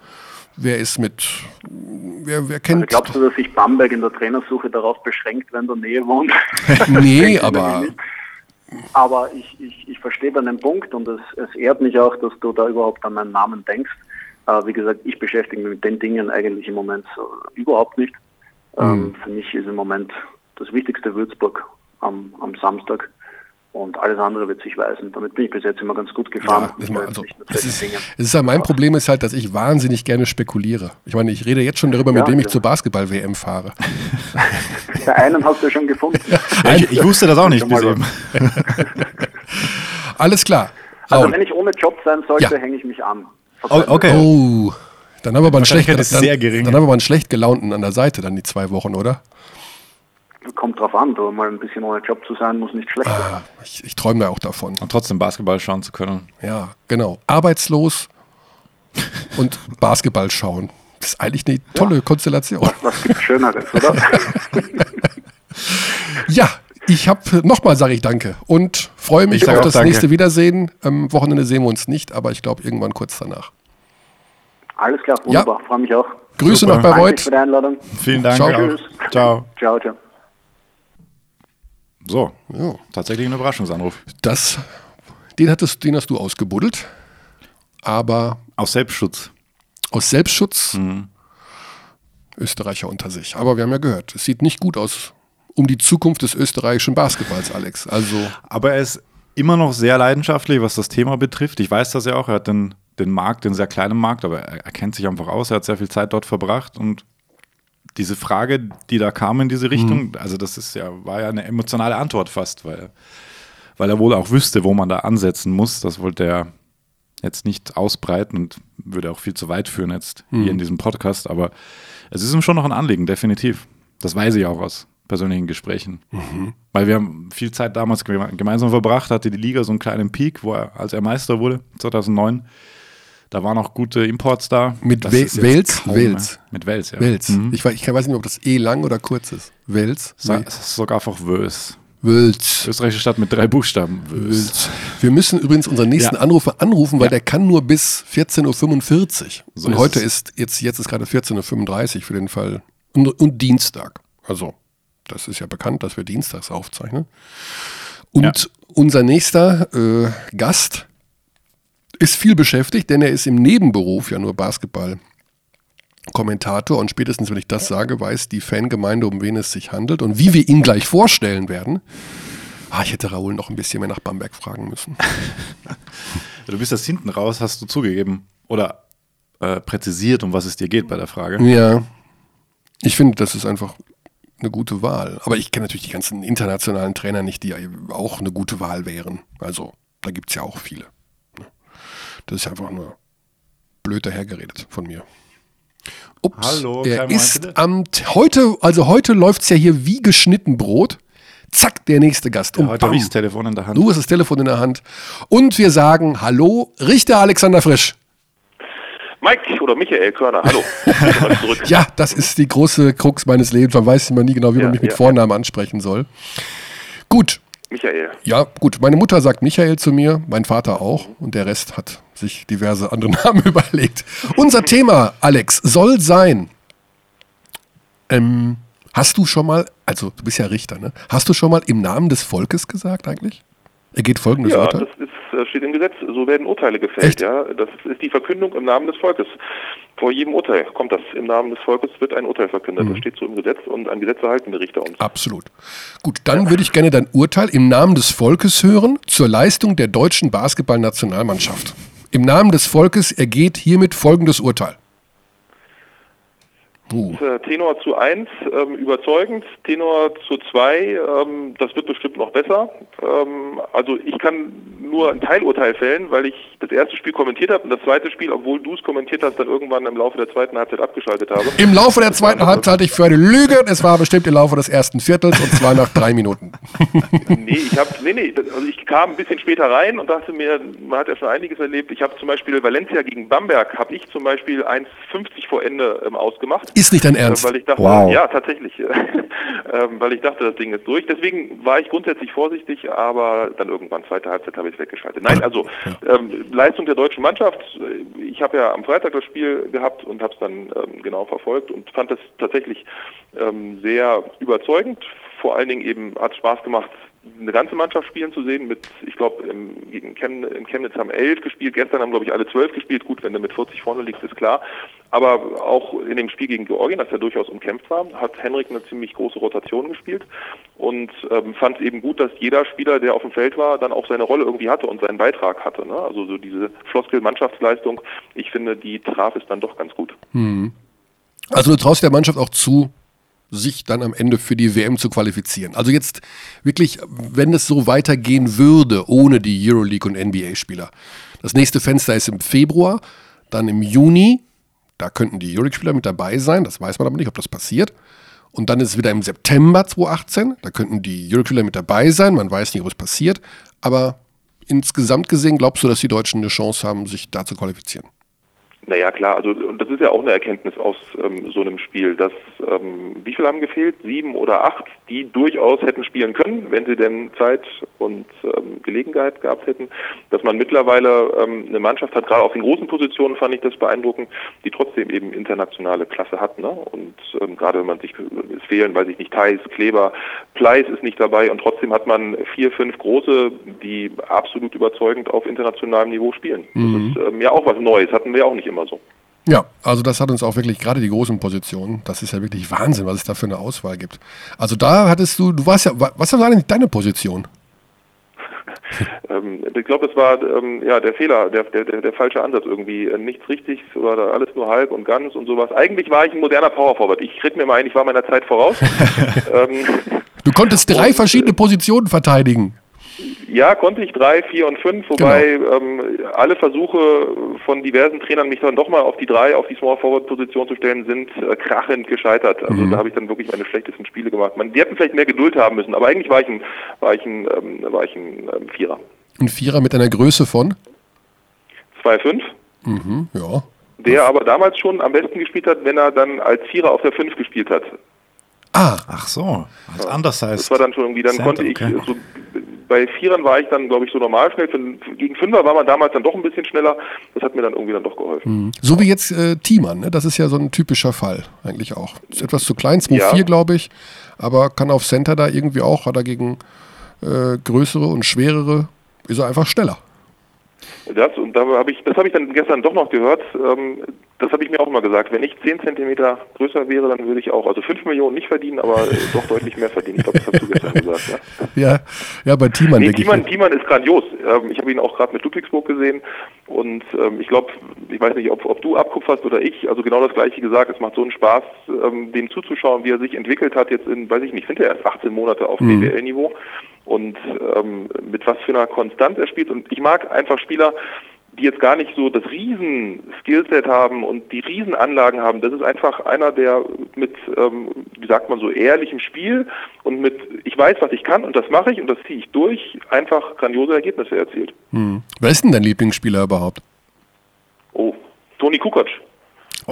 wer ist mit, wer, wer Also kennt. glaubst du, dass sich Bamberg in der Trainersuche darauf beschränkt, wenn der Nähe wohnt? nee, aber. Aber ich, ich, ich verstehe deinen Punkt und es, es ehrt mich auch, dass du da überhaupt an meinen Namen denkst. Äh, wie gesagt, ich beschäftige mich mit den Dingen eigentlich im Moment so überhaupt nicht. Ähm, für mich ist im Moment das wichtigste Würzburg am, am Samstag und alles andere wird sich weisen. Damit bin ich bis jetzt immer ganz gut gefahren. Ja, weiß also, solchen ist, es ist ja mein Problem ist halt, dass ich wahnsinnig gerne spekuliere. Ich meine, ich rede jetzt schon darüber, mit Ja, wem ich ja. zur Basketball-WM fahre. Der einen hast du schon gefunden. Ja, ich, ich wusste das auch nicht bis eben. Alles klar. Also wenn ich ohne Job sein sollte, Ja. hänge ich mich an. Oh, okay. Oh, dann haben wir aber einen schlecht, dann, dann haben wir aber einen schlecht gelaunten an der Seite dann die zwei Wochen, oder? Kommt drauf an, du mal ein bisschen ohne Job zu sein, muss nicht schlecht sein. Ah, ich, ich träume da auch davon. Und trotzdem Basketball schauen zu können. Ja, genau. Arbeitslos und Basketball schauen. Das ist eigentlich eine tolle Konstellation. Was gibt Schöneres, oder? Ja, ich habe nochmal sage ich danke und freue mich auf das danke. nächste Wiedersehen. Am Wochenende sehen wir uns nicht, aber ich glaube irgendwann kurz danach. Alles klar, wunderbar, freue mich auch. Grüße Super. nach Danke Bayreuth. für die Einladung. Vielen Dank. Ciao. Ciao. Ciao, ciao. So, Ja. tatsächlich ein Überraschungsanruf. Das, den, hattest, den hast du ausgebuddelt, aber Aus Selbstschutz. aus Selbstschutz Mhm. Österreicher unter sich. Aber wir haben ja gehört, es sieht nicht gut aus um die Zukunft des österreichischen Basketballs, Alex. Also Aber er ist immer noch sehr leidenschaftlich, was das Thema betrifft. Ich weiß das ja auch. Er hat den, den Markt, den sehr kleinen Markt, aber er, er kennt sich einfach aus. Er hat sehr viel Zeit dort verbracht und diese Frage, die da kam in diese Richtung, also das ist ja, war ja eine emotionale Antwort fast, weil, weil er wohl auch wüsste, wo man da ansetzen muss. Das wollte er jetzt nicht ausbreiten und würde auch viel zu weit führen jetzt hier in diesem Podcast, aber es ist ihm schon noch ein Anliegen, definitiv. Das weiß ich auch aus persönlichen Gesprächen. Weil wir haben viel Zeit damals geme- gemeinsam verbracht, hatte die Liga so einen kleinen Peak, wo er, als er Meister wurde, 2009, da waren auch gute Imports da. Mit Wales. mehr. Mit Wels, ja. Wels. Mhm. Ich, weiß, ich weiß nicht, ob das E lang oder kurz ist. Wels? Sa- Nee. es ist sogar einfach Wels. Wels. Österreichische Stadt mit drei Buchstaben. Wels. Wels. Wir müssen übrigens unseren nächsten Ja. Anrufer anrufen, weil Ja. der kann nur bis 14.45 Uhr. So und ist heute es. ist, jetzt, jetzt ist gerade 14.35 Uhr für den Fall. Und, und Dienstag. Also, das ist ja bekannt, dass wir dienstags aufzeichnen. Und Ja. unser nächster äh, Gast ist viel beschäftigt, denn er ist im Nebenberuf ja nur Basketball. Kommentator und spätestens, wenn ich das sage, weiß die Fangemeinde, um wen es sich handelt und wie wir ihn gleich vorstellen werden. Ah, ich hätte Raoul noch ein bisschen mehr nach Bamberg fragen müssen. Du bist das hinten raus, hast du zugegeben. Oder äh, präzisiert, um was es dir geht bei der Frage. Ja. Ich finde, das ist einfach eine gute Wahl. Aber ich kenne natürlich die ganzen internationalen Trainer nicht, die auch eine gute Wahl wären. Also, da gibt es ja auch viele. Das ist einfach nur blöd dahergeredet von mir. Ups, Hallo, er ist am heute, also heute läuft es ja hier wie geschnitten Brot. Zack, der nächste Gast. Und Heute bam, habe ich das Telefon in der Hand. du hast das Telefon in der Hand. Und wir sagen Hallo, Richter Alexander Frisch. Mike oder Michael Körner, hallo. Ja, das ist die große Krux meines Lebens. Man weiß immer nie genau, wie Ja, man mich mit ja, Vornamen ansprechen soll. Gut, Michael. ja, gut. Meine Mutter sagt Michael zu mir, mein Vater auch. Und der Rest hat sich diverse andere Namen überlegt. Unser Thema, Alex, soll sein. Ähm, hast du schon mal, also du bist ja Richter, ne? Hast du schon mal im Namen des Volkes gesagt eigentlich? Er geht folgendes Ja, Urteil. das ist, steht im Gesetz. So werden Urteile gefällt. Echt? Ja, das ist die Verkündung im Namen des Volkes. Vor jedem Urteil kommt das. Im Namen des Volkes wird ein Urteil verkündet. Mhm. Das steht so im Gesetz und an Gesetze halten die Richter uns. Absolut. Gut, dann würde ich gerne dein Urteil im Namen des Volkes hören zur Leistung der deutschen Basketballnationalmannschaft. Im Namen des Volkes ergeht hiermit folgendes Urteil. Uh, Äh, Tenor zu 1, ähm, überzeugend. Tenor zu 2, ähm, das wird bestimmt noch besser. Ähm, also ich kann nur ein Teilurteil fällen, weil ich das erste Spiel kommentiert habe und das zweite Spiel, obwohl du es kommentiert hast, dann irgendwann im Laufe der zweiten Halbzeit abgeschaltet habe. Im Laufe der zweiten Halbzeit ich für eine Lüge. Es war bestimmt im Laufe des ersten Viertels und zwar nach drei Minuten. Nee, ich habe, nee, nee, also ich kam ein bisschen später rein und dachte mir, man hat ja schon einiges erlebt. Ich habe zum Beispiel Valencia gegen Bamberg, habe ich zum Beispiel 1,50 vor Ende ähm, ausgemacht. Ist nicht dein Ernst. Weil ich dachte, Wow. ja, tatsächlich, ähm, weil ich dachte, das Ding ist durch. Deswegen war ich grundsätzlich vorsichtig, aber dann irgendwann, zweite Halbzeit, habe ich es weggeschaltet. Nein, also ähm, Leistung der deutschen Mannschaft. äh, Ich habe ja am Freitag das Spiel gehabt und habe es dann ähm, genau verfolgt und fand es tatsächlich ähm, sehr überzeugend. Vor allen Dingen eben hat es Spaß gemacht, eine ganze Mannschaft spielen zu sehen. Mit, ich glaube, gegen in Chemnitz haben elf gespielt, gestern haben, glaube ich, alle zwölf gespielt. Gut, wenn du mit 40 vorne liegst, ist klar. Aber auch in dem Spiel gegen Georgien, das ja durchaus umkämpft war, hat Henrik eine ziemlich große Rotation gespielt und ähm, fand es eben gut, dass jeder Spieler, der auf dem Feld war, dann auch seine Rolle irgendwie hatte und seinen Beitrag hatte. Ne? Also so diese Floskel-Mannschaftsleistung, ich finde, die traf es dann doch ganz gut. Also du traust der Mannschaft auch zu, sich dann am Ende für die WM zu qualifizieren. Also jetzt wirklich, wenn es so weitergehen würde, ohne die Euroleague und NBA-Spieler. Das nächste Fenster ist im Februar, dann im Juni, da könnten die Euroleague-Spieler mit dabei sein, das weiß man aber nicht, ob das passiert. Und dann ist es wieder im September 2018, da könnten die Euroleague-Spieler mit dabei sein, man weiß nicht, ob es passiert. Aber insgesamt gesehen glaubst du, dass die Deutschen eine Chance haben, sich da zu qualifizieren? Naja, klar, also und das ist ja auch eine Erkenntnis aus ähm, so einem Spiel, dass ähm, wie viel haben gefehlt? Sieben oder acht, die durchaus hätten spielen können, wenn sie denn Zeit und ähm, Gelegenheit gehabt hätten. Dass man mittlerweile ähm, eine Mannschaft hat, gerade auf den großen Positionen fand ich das beeindruckend, die trotzdem eben internationale Klasse hat. Ne? Und ähm, gerade wenn man sich es fehlen, weiß ich nicht, Thais, Kleber, Pleiss ist nicht dabei und trotzdem hat man vier, fünf große, die absolut überzeugend auf internationalem Niveau spielen. Das ist ähm, ja auch was Neues, hatten wir ja auch nicht immer so. Ja, also das hat uns auch wirklich, gerade die großen Positionen, das ist ja wirklich Wahnsinn, was es da für eine Auswahl gibt. Also da hattest du, du warst ja, wa- was war denn deine Position? Ähm, ich glaube, das war ähm, ja der Fehler, der, der, der, falsche Ansatz irgendwie. Äh, nichts richtig oder alles nur halb und ganz und sowas. Eigentlich war ich ein moderner Power Forward. Ich rede mir mal ein, ich war meiner Zeit voraus. ähm, Du konntest drei verschiedene Positionen verteidigen. Ja, konnte ich drei, vier und fünf, wobei ähm, alle Versuche von diversen Trainern, mich dann doch mal auf die drei, auf die Small Forward Position zu stellen, sind äh, krachend gescheitert. Also da habe ich dann wirklich meine schlechtesten Spiele gemacht. Man, die hätten vielleicht mehr Geduld haben müssen, aber eigentlich war ich ein, war ich ein, ähm, war ich ein ähm, Vierer. Ein Vierer mit einer Größe von? 2,5. Mhm, ja. der aber damals schon am besten gespielt hat, wenn er dann als Vierer auf der 5 gespielt hat. Ah, Ach so, als anders heißt. Das war dann schon irgendwie, dann Center, konnte ich, okay. so, bei Vierern war ich dann, glaube ich, so normal schnell. Für, gegen Fünfer war man damals dann doch ein bisschen schneller. Das hat mir dann irgendwie dann doch geholfen. so wie jetzt äh, Thiemann, ne? das ist ja so ein typischer Fall eigentlich auch. Ist etwas zu klein, 2,4 Ja. glaube ich, aber kann auf Center da irgendwie auch, hat er gegen äh, größere und schwerere, ist er einfach schneller. Das und da habe ich, das habe ich dann gestern doch noch gehört. Ähm, das habe ich mir auch immer gesagt, wenn ich 10 Zentimeter größer wäre, dann würde ich auch, also 5 Millionen nicht verdienen, aber äh, doch deutlich mehr verdienen. Ich glaube, das hast du gestern gesagt. Ja, Ja, ja bei Thiemann nee. Thiemann, Thiemann ist grandios. Ähm, ich habe ihn auch gerade mit Ludwigsburg gesehen und ähm, ich glaube, ich weiß nicht, ob, ob du abkupferst oder ich, also genau das gleiche gesagt, es macht so einen Spaß, ähm, dem zuzuschauen, wie er sich entwickelt hat, jetzt in, weiß ich nicht, sind ja erst 18 Monate auf Mhm. BWL-Niveau und mit was für einer Konstanz er spielt und ich mag einfach Spieler, die jetzt gar nicht so das riesen Skillset haben und die riesen Anlagen haben. Das ist einfach einer, der mit, ähm, wie sagt man so, ehrlichem Spiel und mit, ich weiß, was ich kann und das mache ich und das ziehe ich durch, einfach grandiose Ergebnisse erzielt. Hm. Wer ist denn dein Lieblingsspieler überhaupt? Oh, Toni Kukoc.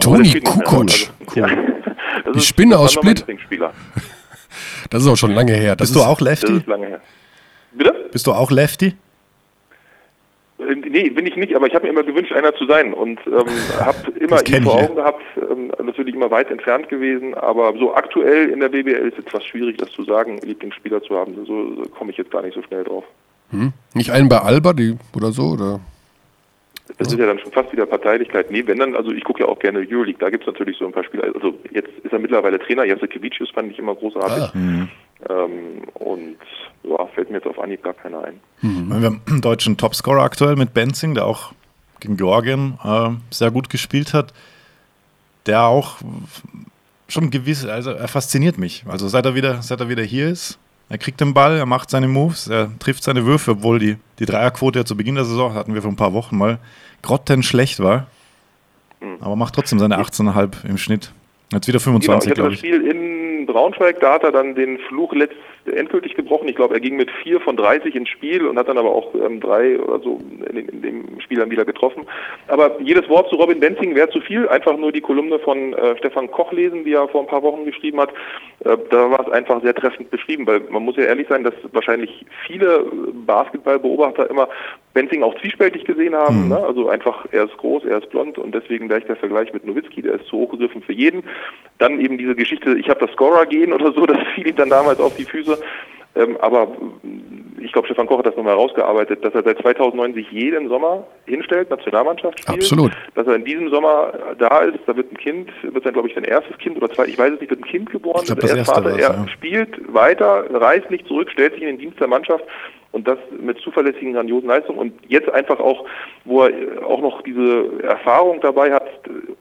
Toni nicht mehr. Kukoc. Also, ja. Das Die ist- Spinne das aus Split. Lieblingsspieler. Das ist auch schon lange her. Das Bist du ist, auch Das Lefty? ist lange her. Bitte? Bist du auch Lefty? Äh, Nee, bin ich nicht, aber ich habe mir immer gewünscht, einer zu sein und ähm, habe immer ihn vor. Augen gehabt, ähm, natürlich immer weit entfernt gewesen, aber so aktuell in der BBL ist etwas schwierig, das zu sagen, Lieblingsspieler zu haben. So, so komme ich jetzt gar nicht so schnell drauf. Nicht einen bei Alba die, oder so? Oder? Das ist ja dann schon fast wieder Parteilichkeit. Nee, wenn dann, also ich gucke ja auch gerne Euroleague, da gibt es natürlich so ein paar Spieler. Also jetzt ist er mittlerweile Trainer, Jasekevicius fand ich immer großartig. Ah. Ähm, und ja, fällt mir jetzt auf Anhieb gar keiner ein. Wir haben einen deutschen Topscorer aktuell mit Benzing, der auch gegen Georgien äh, sehr gut gespielt hat. Der auch schon gewiss, also er fasziniert mich. Also seit er wieder, seit er wieder hier ist, er kriegt den Ball, er macht seine Moves, er trifft seine Würfe, obwohl die, die Dreierquote ja zu Beginn der Saison, hatten wir vor ein paar Wochen mal, grottenschlecht war. Aber macht trotzdem seine 18,5 im Schnitt. Jetzt wieder Genau, ich 25, hatte glaube das ich. Spiel in Braunschweig, da hat er dann den Fluch letzt, endgültig gebrochen. Ich glaube, er ging mit vier von 30 ins Spiel und hat dann aber auch ähm, drei oder so in, in dem Spiel dann wieder getroffen. Aber jedes Wort zu Robin Benzing wäre zu viel. Einfach nur die Kolumne von äh, Stefan Koch lesen, die er vor ein paar Wochen geschrieben hat. Äh, da war es einfach sehr treffend beschrieben, weil man muss ja ehrlich sein, dass wahrscheinlich viele Basketballbeobachter immer Benzing auch zwiespältig gesehen haben. Ne? Also einfach, er ist groß, er ist blond und deswegen gleich der Vergleich mit Nowitzki, der ist zu hochgegriffen für jeden. Dann eben diese Geschichte, ich habe das Scorer-Gehen oder so, das fiel ihm dann damals auf die Füße. Ähm, aber ich glaube, Stefan Koch hat das nochmal herausgearbeitet, dass er seit 2009 sich jeden Sommer hinstellt, Nationalmannschaft spielt. Absolut. Dass er in diesem Sommer da ist, da wird ein Kind, wird dann glaube ich sein erstes Kind oder zwei, ich weiß es nicht, wird ein Kind geboren. Ich glaub, er das erste Vater, war's, er ja. spielt weiter, reißt nicht zurück, stellt sich in den Dienst der Mannschaft und das mit zuverlässigen, grandiosen Leistungen und jetzt einfach auch, wo er auch noch diese Erfahrung dabei hat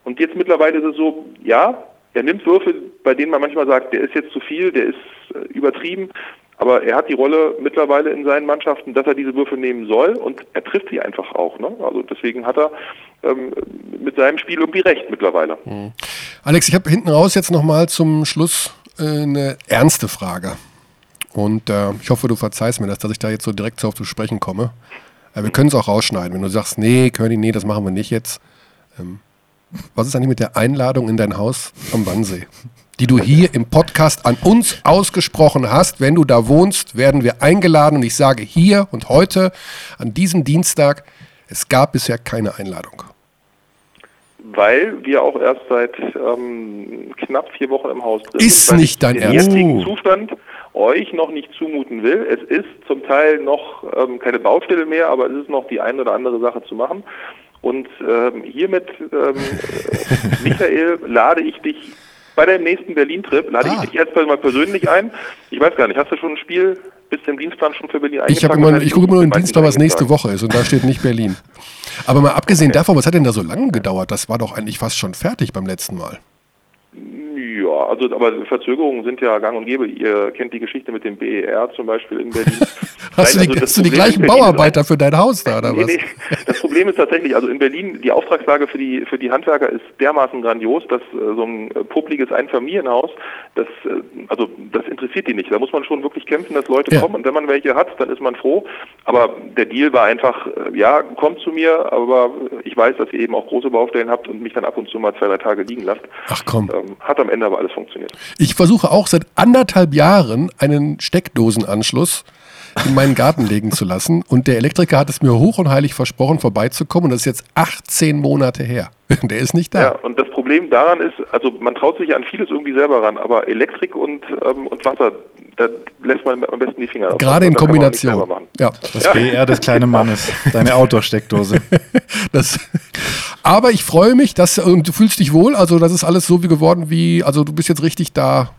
und jetzt mittlerweile ist es so, ja, er nimmt Würfe, bei denen man manchmal sagt, der ist jetzt zu viel, der ist äh, übertrieben, aber er hat die Rolle mittlerweile in seinen Mannschaften, dass er diese Würfe nehmen soll und er trifft sie einfach auch. Ne? Also deswegen hat er ähm, mit seinem Spiel irgendwie recht mittlerweile. Alex, ich habe hinten raus jetzt nochmal zum Schluss äh, eine ernste Frage. Und äh, ich hoffe, du verzeihst mir das, dass ich da jetzt so direkt so auf zu sprechen komme. Äh, wir können es auch rausschneiden. Wenn du sagst, nee, Körny, nee, das machen wir nicht jetzt. Ähm, was ist eigentlich mit der Einladung in dein Haus am Wannsee? Die du hier im Podcast an uns ausgesprochen hast. Wenn du da wohnst, werden wir eingeladen. Und ich sage hier und heute, an diesem Dienstag, es gab bisher keine Einladung. Weil wir auch erst seit ähm, knapp vier Wochen im Haus Ist sind, weil nicht ich dein Ernst? jetzigen Oh. Zustand euch noch nicht zumuten will. Es ist zum Teil noch ähm, keine Baustelle mehr, aber es ist noch die eine oder andere Sache zu machen. Und ähm, hiermit, ähm, äh, Michael, lade ich dich bei deinem nächsten Berlin-Trip, lade Ah. ich dich erstmal mal persönlich ein. Ich weiß gar nicht, hast du schon ein Spiel bis zum Dienstplan schon für Berlin Ich, eingetragen? immer, Wahrscheinlich ich gucke immer nur in den Dienstplan, was nächste. Woche ist und da steht nicht Berlin. Aber mal abgesehen davon, was hat denn da so lange gedauert? Das war doch eigentlich fast schon fertig beim letzten Mal. Ja, also aber Verzögerungen sind ja gang und gäbe. Ihr kennt die Geschichte mit dem BER zum Beispiel in Berlin. Hast Nein, du die, also hast du die gleichen Bauarbeiter für dein Haus da oder Nee, was? nee. Das Problem ist tatsächlich, also in Berlin, die Auftragslage für die, für die Handwerker ist dermaßen grandios, dass äh, so ein äh, Einfamilienhaus, das, äh, also das interessiert die nicht. Da muss man schon wirklich kämpfen, dass Leute Ja. kommen und wenn man welche hat, dann ist man froh. Aber der Deal war einfach, äh, ja, kommt zu mir, aber ich weiß, dass ihr eben auch große Baustellen habt und mich dann ab und zu mal zwei, drei Tage liegen lasst. Ach komm. Ähm, hat am Ende aber alles funktioniert. Ich versuche auch seit anderthalb Jahren einen Steckdosenanschluss in meinen Garten legen zu lassen und der Elektriker hat es mir hoch und heilig versprochen, vorbeizukommen und das ist jetzt 18 Monate her. Der ist nicht Ja, da. und das Problem daran ist, also man traut sich an vieles irgendwie selber ran, aber Elektrik und, ähm, und Wasser, da lässt man am besten die Finger davon. Gerade in Kombination. Ja, Das BR des kleinen Mannes. Deine Outdoor-Steckdose. aber ich freue mich, dass und du fühlst dich wohl. Also das ist alles so wie geworden wie, also du bist jetzt richtig da.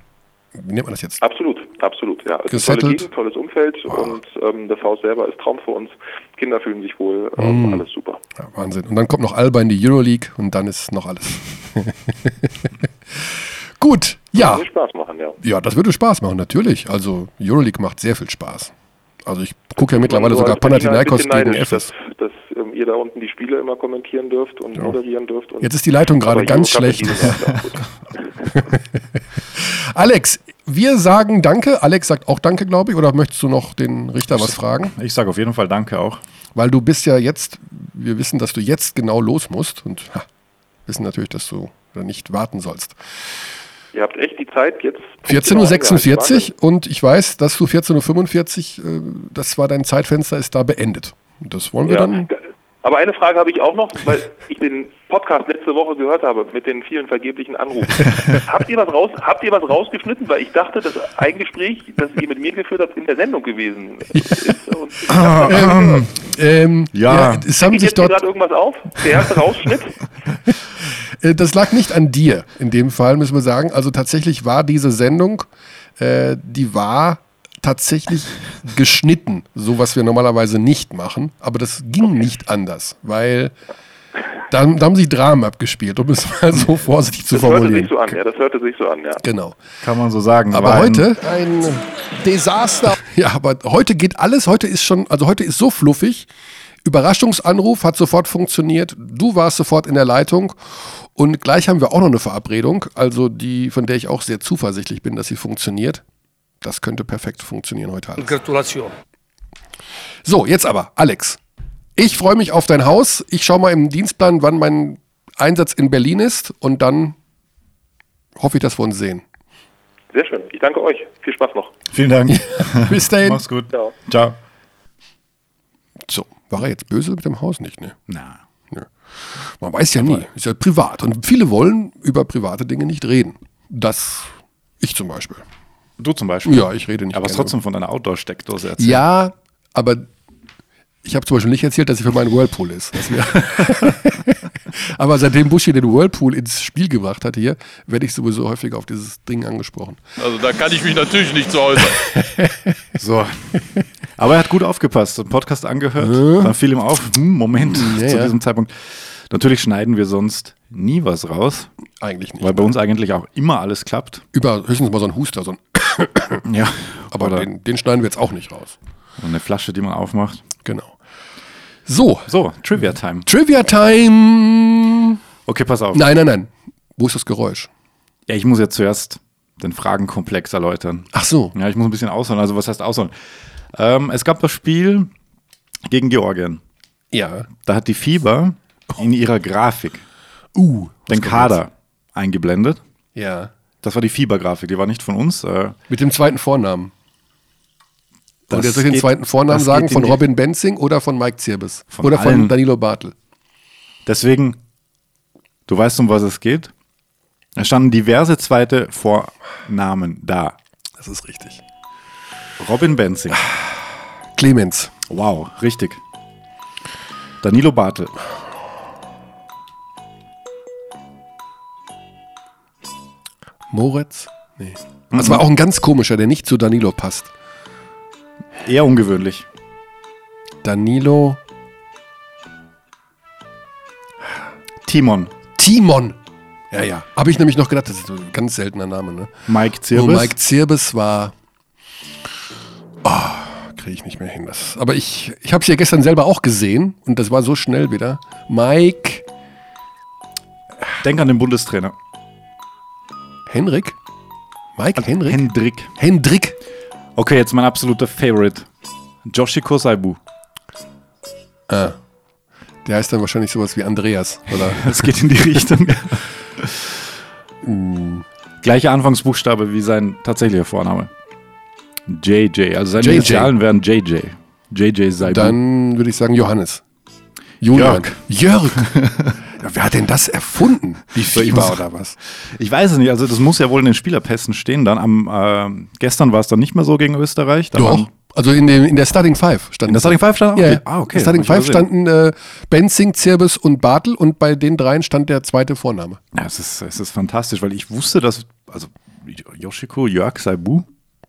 Wie nennt man das jetzt? Absolut, absolut. Ja, es ist eine tolle Gesettelt. Gegend, tolles Umfeld und ähm, das Haus selber ist Traum für uns. Kinder fühlen sich wohl, ähm, Mm. alles super. Ja, Wahnsinn. Und dann kommt noch Alba in die Euroleague und dann ist noch alles. Gut, ja. Wird Spaß machen, ja. Ja, das würde Spaß machen, natürlich. Also Euroleague macht sehr viel Spaß. Also ich gucke ja mittlerweile So sogar ein Panathinaikos gegen Efes. Dass, dass ähm, ihr da unten die Spiele immer kommentieren dürft und moderieren dürft. Und Jetzt ist die Leitung gerade ganz schlecht. Alex, wir sagen Danke. Alex sagt auch Danke, glaube ich. Oder möchtest du noch den Richter was fragen? Ich sage auf jeden Fall Danke auch. Weil du bist ja jetzt, wir wissen, dass du jetzt genau los musst und ha, wissen natürlich, dass du da nicht warten sollst. Ihr habt echt die Zeit jetzt. 14.46 Uhr und ich weiß, dass du 14.45 Uhr, äh, das war dein Zeitfenster, ist da beendet. Das wollen wir Ja. dann. Aber eine Frage habe ich auch noch, weil ich den Podcast letzte Woche gehört habe mit den vielen vergeblichen Anrufen. habt, ihr was raus, habt ihr was rausgeschnitten? Weil ich dachte, das ein Gespräch, das ihr mit mir geführt habt, in der Sendung gewesen ist. Hab da- Ähm, Ja. es haben ich sich dort, gerade irgendwas auf? Der erste Rausschnitt? äh, das lag nicht an dir in dem Fall, müssen wir sagen. Also tatsächlich war diese Sendung, äh, die war tatsächlich geschnitten, so was wir normalerweise nicht machen. Aber das ging nicht anders, weil da, da haben sich Dramen abgespielt, um es mal so vorsichtig zu Das hörte sich formulieren. so an, ja, das hörte sich so an, ja. Genau. Kann man so sagen. Aber heute, Ein Desaster. Ja, aber heute geht alles, heute ist schon, also heute ist so fluffig. Überraschungsanruf hat sofort funktioniert. Du warst sofort in der Leitung und gleich haben wir auch noch eine Verabredung, also die, von der ich auch sehr zuversichtlich bin, dass sie funktioniert. Das könnte perfekt funktionieren heute alles. Gratulation. So, jetzt aber, Alex. Ich freue mich auf dein Haus. Ich schaue mal im Dienstplan, wann mein Einsatz in Berlin ist und dann hoffe ich, dass wir uns sehen. Sehr schön. Ich danke euch. Viel Spaß noch. Vielen Dank. Bis dahin. Mach's gut. Ciao. Ciao. So, war er jetzt böse mit dem Haus nicht, ne? Na. Man weiß ja nie, ist ja privat. Und viele wollen über private Dinge nicht reden. Das, ich zum Beispiel. Du zum Beispiel. Ja, ich rede nicht. Aber gerne. trotzdem von deiner Outdoor-Steckdose erzählt. Ja, aber ich habe zum Beispiel nicht erzählt, dass sie für meinen Whirlpool ist. Aber seitdem Buschi den Whirlpool ins Spiel gebracht hat hier, werde ich sowieso häufiger auf dieses Ding angesprochen. Also da kann ich mich natürlich nicht zu äußern. So. Aber er hat gut aufgepasst, den Podcast angehört. Dann fiel ihm auf, hm, Moment, Ja, zu ja. diesem Zeitpunkt. Natürlich schneiden wir sonst nie was raus, Eigentlich nicht. weil bei uns eigentlich auch immer alles klappt. Über höchstens mal so ein Huster, so ein, Ja. aber den, den schneiden wir jetzt auch nicht raus. eine Flasche, die man aufmacht. Genau. So, So, Trivia Time. Trivia Time. Okay, pass auf. Nein, nein, nein. Wo ist das Geräusch? Ja, ich muss jetzt zuerst den Fragenkomplex erläutern. Ach so. Ja, ich muss ein bisschen ausholen. Also, was heißt ausholen? Ähm, es gab das Spiel gegen Georgien. Ja. Da hat die Fieber in ihrer Grafik Uh. den Kader eingeblendet. Ja. Das war die Fieber-Grafik, die war nicht von uns. Äh, Mit dem zweiten Vornamen. das und jetzt soll ich den zweiten Vornamen sagen von Robin Benzing oder von Mike Zirbis? Von oder von allen. Danilo Bartel? Deswegen, du weißt, um was es geht. Da standen diverse zweite Vornamen da. Das ist richtig. Robin Benzing. Clemens. Wow, richtig. Danilo Bartel. Moritz? Nee. Das war auch ein ganz komischer, der nicht zu Danilo passt. Eher ungewöhnlich. Danilo Timon. Timon. Ja, ja. Habe ich nämlich noch gedacht, das ist ein ganz seltener Name, ne? Mike Und Zirbis. Mike Zirbis war. Oh, kriege ich nicht mehr hin. Das, aber ich, ich habe es ja gestern selber auch gesehen und das war so schnell wieder. Mike Denk an den Bundestrainer. Henrik? Mike Henrik? Hendrik. Hendrik? Okay, jetzt mein absoluter Favorite. Joshiko Saibu. Der heißt dann wahrscheinlich sowas wie Andreas, oder? Es geht in die Richtung. Gleicher Anfangsbuchstabe wie sein tatsächlicher Vorname. JJ. Also seine JJ. Initialen wären JJ. JJ Saibu. Dann würde ich sagen Johannes. Jörg. Jörg. Wer hat denn das erfunden? Die ich muss- oder was? Ich weiß es nicht, also das muss ja wohl in den Spielerpässen stehen. Dann am äh, gestern war es dann nicht mehr so gegen Österreich. Da Doch. Also in, dem, in der Starting Five stand In der Starting Five stand? Ja, Okay. Ah, okay. In der Starting ich Five standen äh, Benzing, Zirbis und Bartel und bei den dreien stand der zweite Vorname. Ja, es ist, es ist fantastisch, weil ich wusste, dass, also Yoshiko Jörg Saibu,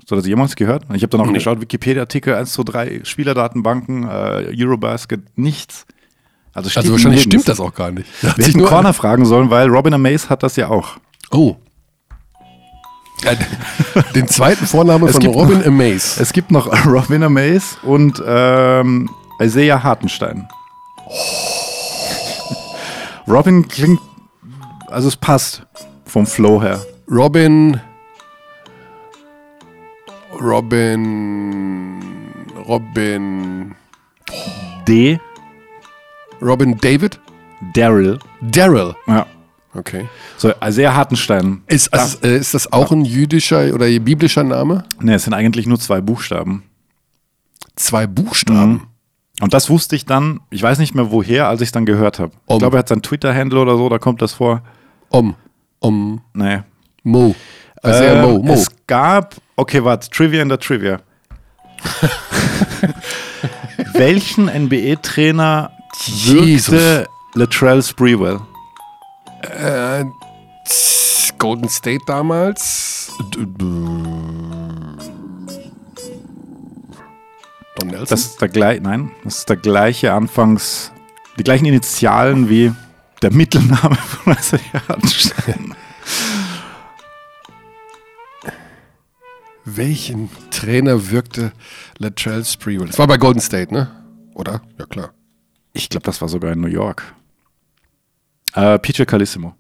so das jemals gehört? Ich habe dann auch geschaut, Wikipedia-Artikel, 1, 2, 3, Spielerdatenbanken, äh, Eurobasket, nichts. Also, Also wahrscheinlich stimmt das auch gar nicht. Da Wir hätten nur- Corner fragen sollen, weil Robin Amaze hat das ja auch. Oh. Den zweiten Vorname Es von Robin noch- Amaze. Es gibt noch Robin Amaze und ähm, Isaiah Hartenstein. Robin klingt, also es passt vom Flow her. Robin. Robin. Robin. D. Robin David? Daryl. Daryl. Ja. Okay. So, Isaiah Hartenstein. Ist, also, äh, ist das auch ein jüdischer oder biblischer Name? Ne, es sind eigentlich nur zwei Buchstaben. Zwei Buchstaben. Mhm. Und das wusste ich dann, ich weiß nicht mehr woher, als ich es dann gehört habe. Ich glaube, er hat sein Twitter-Handle oder so, da kommt das vor. Om. Om. Nee. Mo. Isaiah Äh, Mo. Mo. Es gab, okay, warte, Trivia in der Trivia. Welchen NBA-Trainer Jesus. wirkte Latrell Sprewell? Äh, Golden State damals. D- Don Nelson? Das ist der gleiche, nein, das ist der gleiche Anfangs, die gleichen Initialen wie der Mittelname von Hartenstein. Welchen Trainer wirkte Latrell Sprewell? Das war bei Golden State, ne? Oder? Ja, klar. Ich glaube, das war sogar in New York. Äh, PJ Carissimo.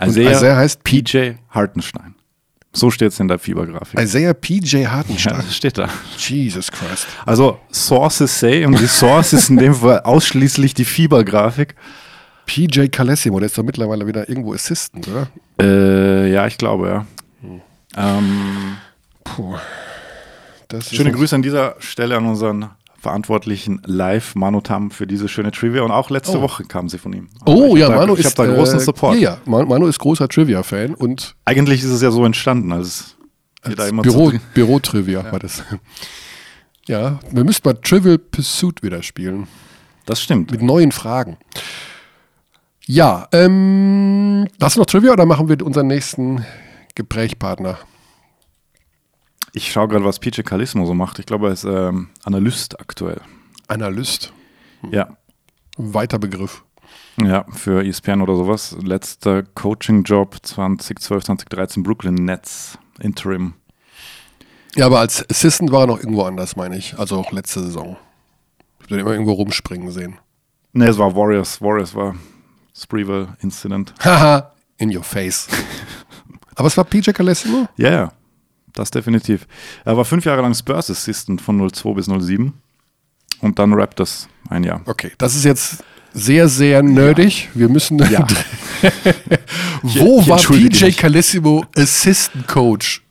Und Isaiah, Isaiah heißt PJ Hartenstein. So steht es in der Fiebergrafik. Isaiah PJ ja, Hartenstein. das steht da. Jesus Christ. Also Sources say, und die Source ist in dem Fall ausschließlich die Fiebergrafik. PJ Calessimo, der ist doch mittlerweile wieder irgendwo Assistant, oder? Äh, ja, ich glaube, ja. Ähm, Puh. Schöne Grüße an dieser Stelle an unseren verantwortlichen Live Manutam für diese schöne Trivia und auch letzte Oh. Woche kam sie von ihm. Oh ich ja, hab da, Manu ich ist. habe da großen äh, Support. Ja, ja. Man- Manu ist großer Trivia-Fan und Eigentlich ist es ja so entstanden, als wir da als immer Büro, zu, Büro-Trivia war das. Ja, wir müssten mal Trivial Pursuit wieder spielen. Das stimmt. Mit neuen Fragen. Ja, ähm, hast du noch Trivia oder machen wir unseren nächsten Gesprächspartner? Ich schaue gerade, was PJ Carissimo so macht. Ich glaube, er ist ähm, Analyst aktuell. Analyst. Ja. Weiter Begriff. Ja, für ESPN oder sowas. Letzter Coaching-Job 2012, 2013 Brooklyn Nets Interim. Ja, aber als Assistant war er noch irgendwo anders, meine ich. Also auch letzte Saison. Ich habe den immer irgendwo rumspringen sehen. Ne, es war Warriors. Warriors war Sprewell Incident. Haha, in your face. aber es war PJ Calessimo? Ja, ja. Das definitiv. Er war fünf Jahre lang Spurs Assistant von 02 bis 07 und dann Raptors ein Jahr. Okay, das ist jetzt sehr, sehr nerdig. Wir müssen. Ja. Wo Ich war entschuldige PJ mich. Calessimo Assistant Coach?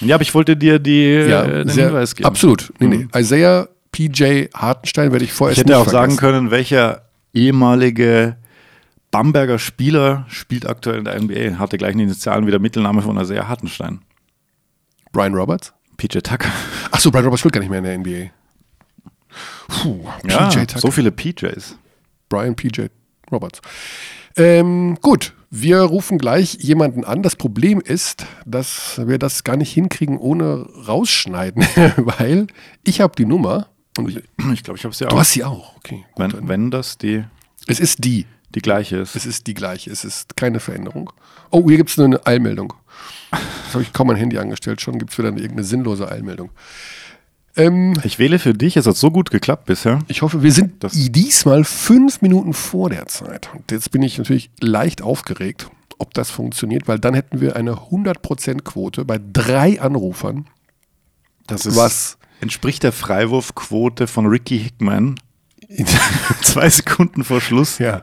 Ja, aber ich wollte dir die, äh, den sehr, Hinweis geben. absolut. Nee, nee. Mhm. Isaiah PJ Hartenstein werde ich vorher Ich hätte auch sagen können, welcher ehemalige Bamberger Spieler spielt aktuell in der NBA. Hat die gleichen Initialen wie der Mittelname von Isaiah Hartenstein. Brian Roberts? PJ Tucker. Achso, Brian Roberts spielt gar nicht mehr in der NBA. Puh, Ja, PJ Tucker. so viele PJs. Brian PJ Roberts. Ähm, gut, wir rufen gleich jemanden an. Das Problem ist, dass wir das gar nicht hinkriegen ohne rausschneiden, weil ich habe die Nummer und Ich glaube, ich habe es ja du auch. hast sie auch. Okay, gut, Wenn, wenn das die, es ist die. die gleiche ist. Es ist die gleiche. Es ist keine Veränderung. Oh, hier gibt es eine Eilmeldung. Das habe ich kaum mein Handy angestellt. Schon gibt es wieder eine, irgendeine sinnlose Eilmeldung. Ähm, Ich wähle für dich, es hat so gut geklappt bisher. ich hoffe, wir sind Das- diesmal fünf Minuten vor der Zeit. Und jetzt bin ich natürlich leicht aufgeregt, ob das funktioniert, weil dann hätten wir eine 100% Quote bei drei Anrufern. Das ist, Was? entspricht der Freiwurfquote von Ricky Hickman. Zwei Sekunden vor Schluss Ja.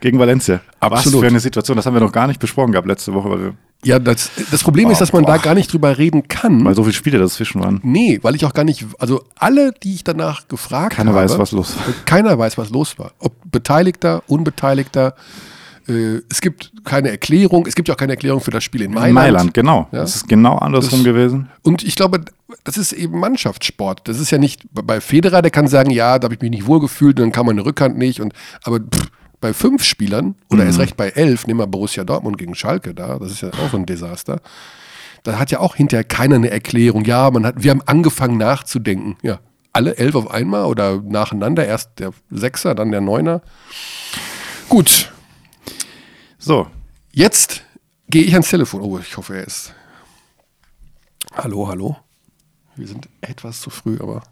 gegen Valencia. Was Absolut. für eine Situation. Das haben wir noch gar nicht besprochen gehabt letzte Woche, weil wir Ja, das, das Problem ist, dass man da gar nicht drüber reden kann. Weil so viele Spiele dazwischen waren. Nee, weil ich auch gar nicht, also alle, die ich danach gefragt Keiner habe. weiß, was los war. Keiner weiß, was los war. Ob Beteiligter, Unbeteiligter. Äh, es gibt keine Erklärung. Es gibt ja auch keine Erklärung für das Spiel in Mailand. In Mailand, genau. Ja. Das ist genau andersrum Das- gewesen. Und ich glaube, das ist eben Mannschaftssport. Das ist ja nicht bei Federer, der kann sagen, ja, da habe ich mich nicht wohlgefühlt und dann kam meine Rückhand nicht. Und, aber pff, bei fünf Spielern oder Mhm. erst recht bei elf, nehmen wir Borussia Dortmund gegen Schalke da, das ist ja auch ein Desaster. Da hat ja auch hinterher keiner eine Erklärung. Ja, man hat, wir haben angefangen nachzudenken. Ja, alle elf auf einmal oder nacheinander. Erst der Sechser, dann der Neuner. Gut, So, Jetzt gehe ich ans Telefon. Oh, ich hoffe, er ist. Hallo, hallo. Wir sind etwas zu früh, aber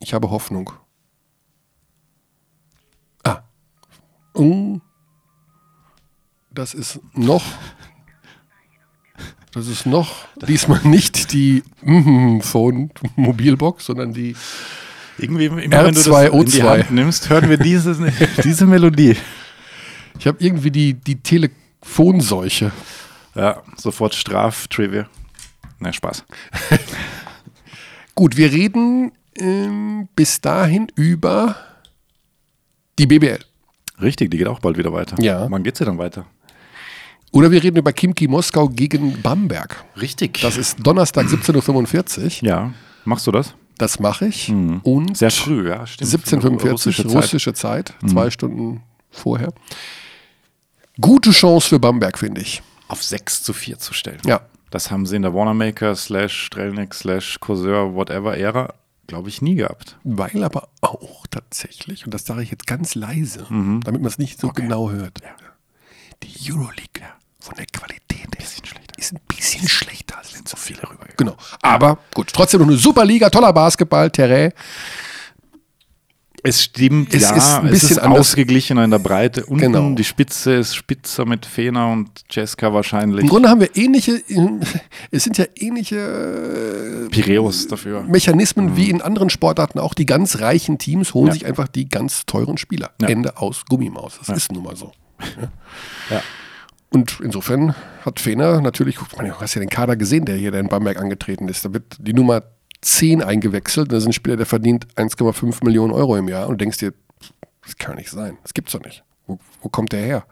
ich habe Hoffnung. Ah. Mm. Das ist noch. Das ist noch diesmal nicht die mm, Phone Mobilbox, sondern die. irgendwie immer wenn du das R2O2. in die Hand nimmst, hören wir diese, diese Melodie. Ich habe irgendwie die, die Telefonseuche. Ja, sofort Straftrivia. Na, Spaß. Gut, wir reden ähm, bis dahin über die BBL. Richtig, die geht auch bald wieder weiter. Ja. Wann geht's ja dann weiter? Oder wir reden über Kimki Moskau gegen Bamberg. Richtig. Das ist Donnerstag 17.45 Uhr. ja, machst du das? Das mache ich. Und Sehr früh, ja, stimmt. 17.45 Russische russische, Zeit. Zeit, zwei Stunden vorher. Gute Chance für Bamberg, finde ich. Auf 6 zu 4 zu stellen. Ja. Das haben sie in der Wanamaker slash Strelnik slash Courseur whatever Ära, glaube ich, nie gehabt. Weil aber auch tatsächlich, und das sage ich jetzt ganz leise, Mhm. damit man es nicht so genau hört, die Euroleague von der Qualität ist, ist ein bisschen schlechter als letzte viele rüber. Genau. Aber gut, trotzdem noch eine super Liga, toller Basketball, Terrain. Es stimmt, Es ja, ist ein es bisschen ist anders. ausgeglichener in der Breite. Unten Genau. die Spitze ist spitzer mit Fener und Jessica wahrscheinlich. Im Grunde haben wir ähnliche, es sind ja ähnliche Piräus dafür. Mechanismen wie in anderen Sportarten auch. Die ganz reichen Teams holen Ja. sich einfach die ganz teuren Spieler. Ja. Ende aus Gummimaus. Das ist nun mal so. Ja. Und insofern hat Fener natürlich, du hast ja den Kader gesehen, der hier in Bamberg angetreten ist. Da wird die Nummer 10 eingewechselt. Das ist ein Spieler, der verdient 1,5 Millionen Euro im Jahr. Und du denkst dir, das kann nicht sein. Das gibt's doch nicht. Wo, wo kommt der her?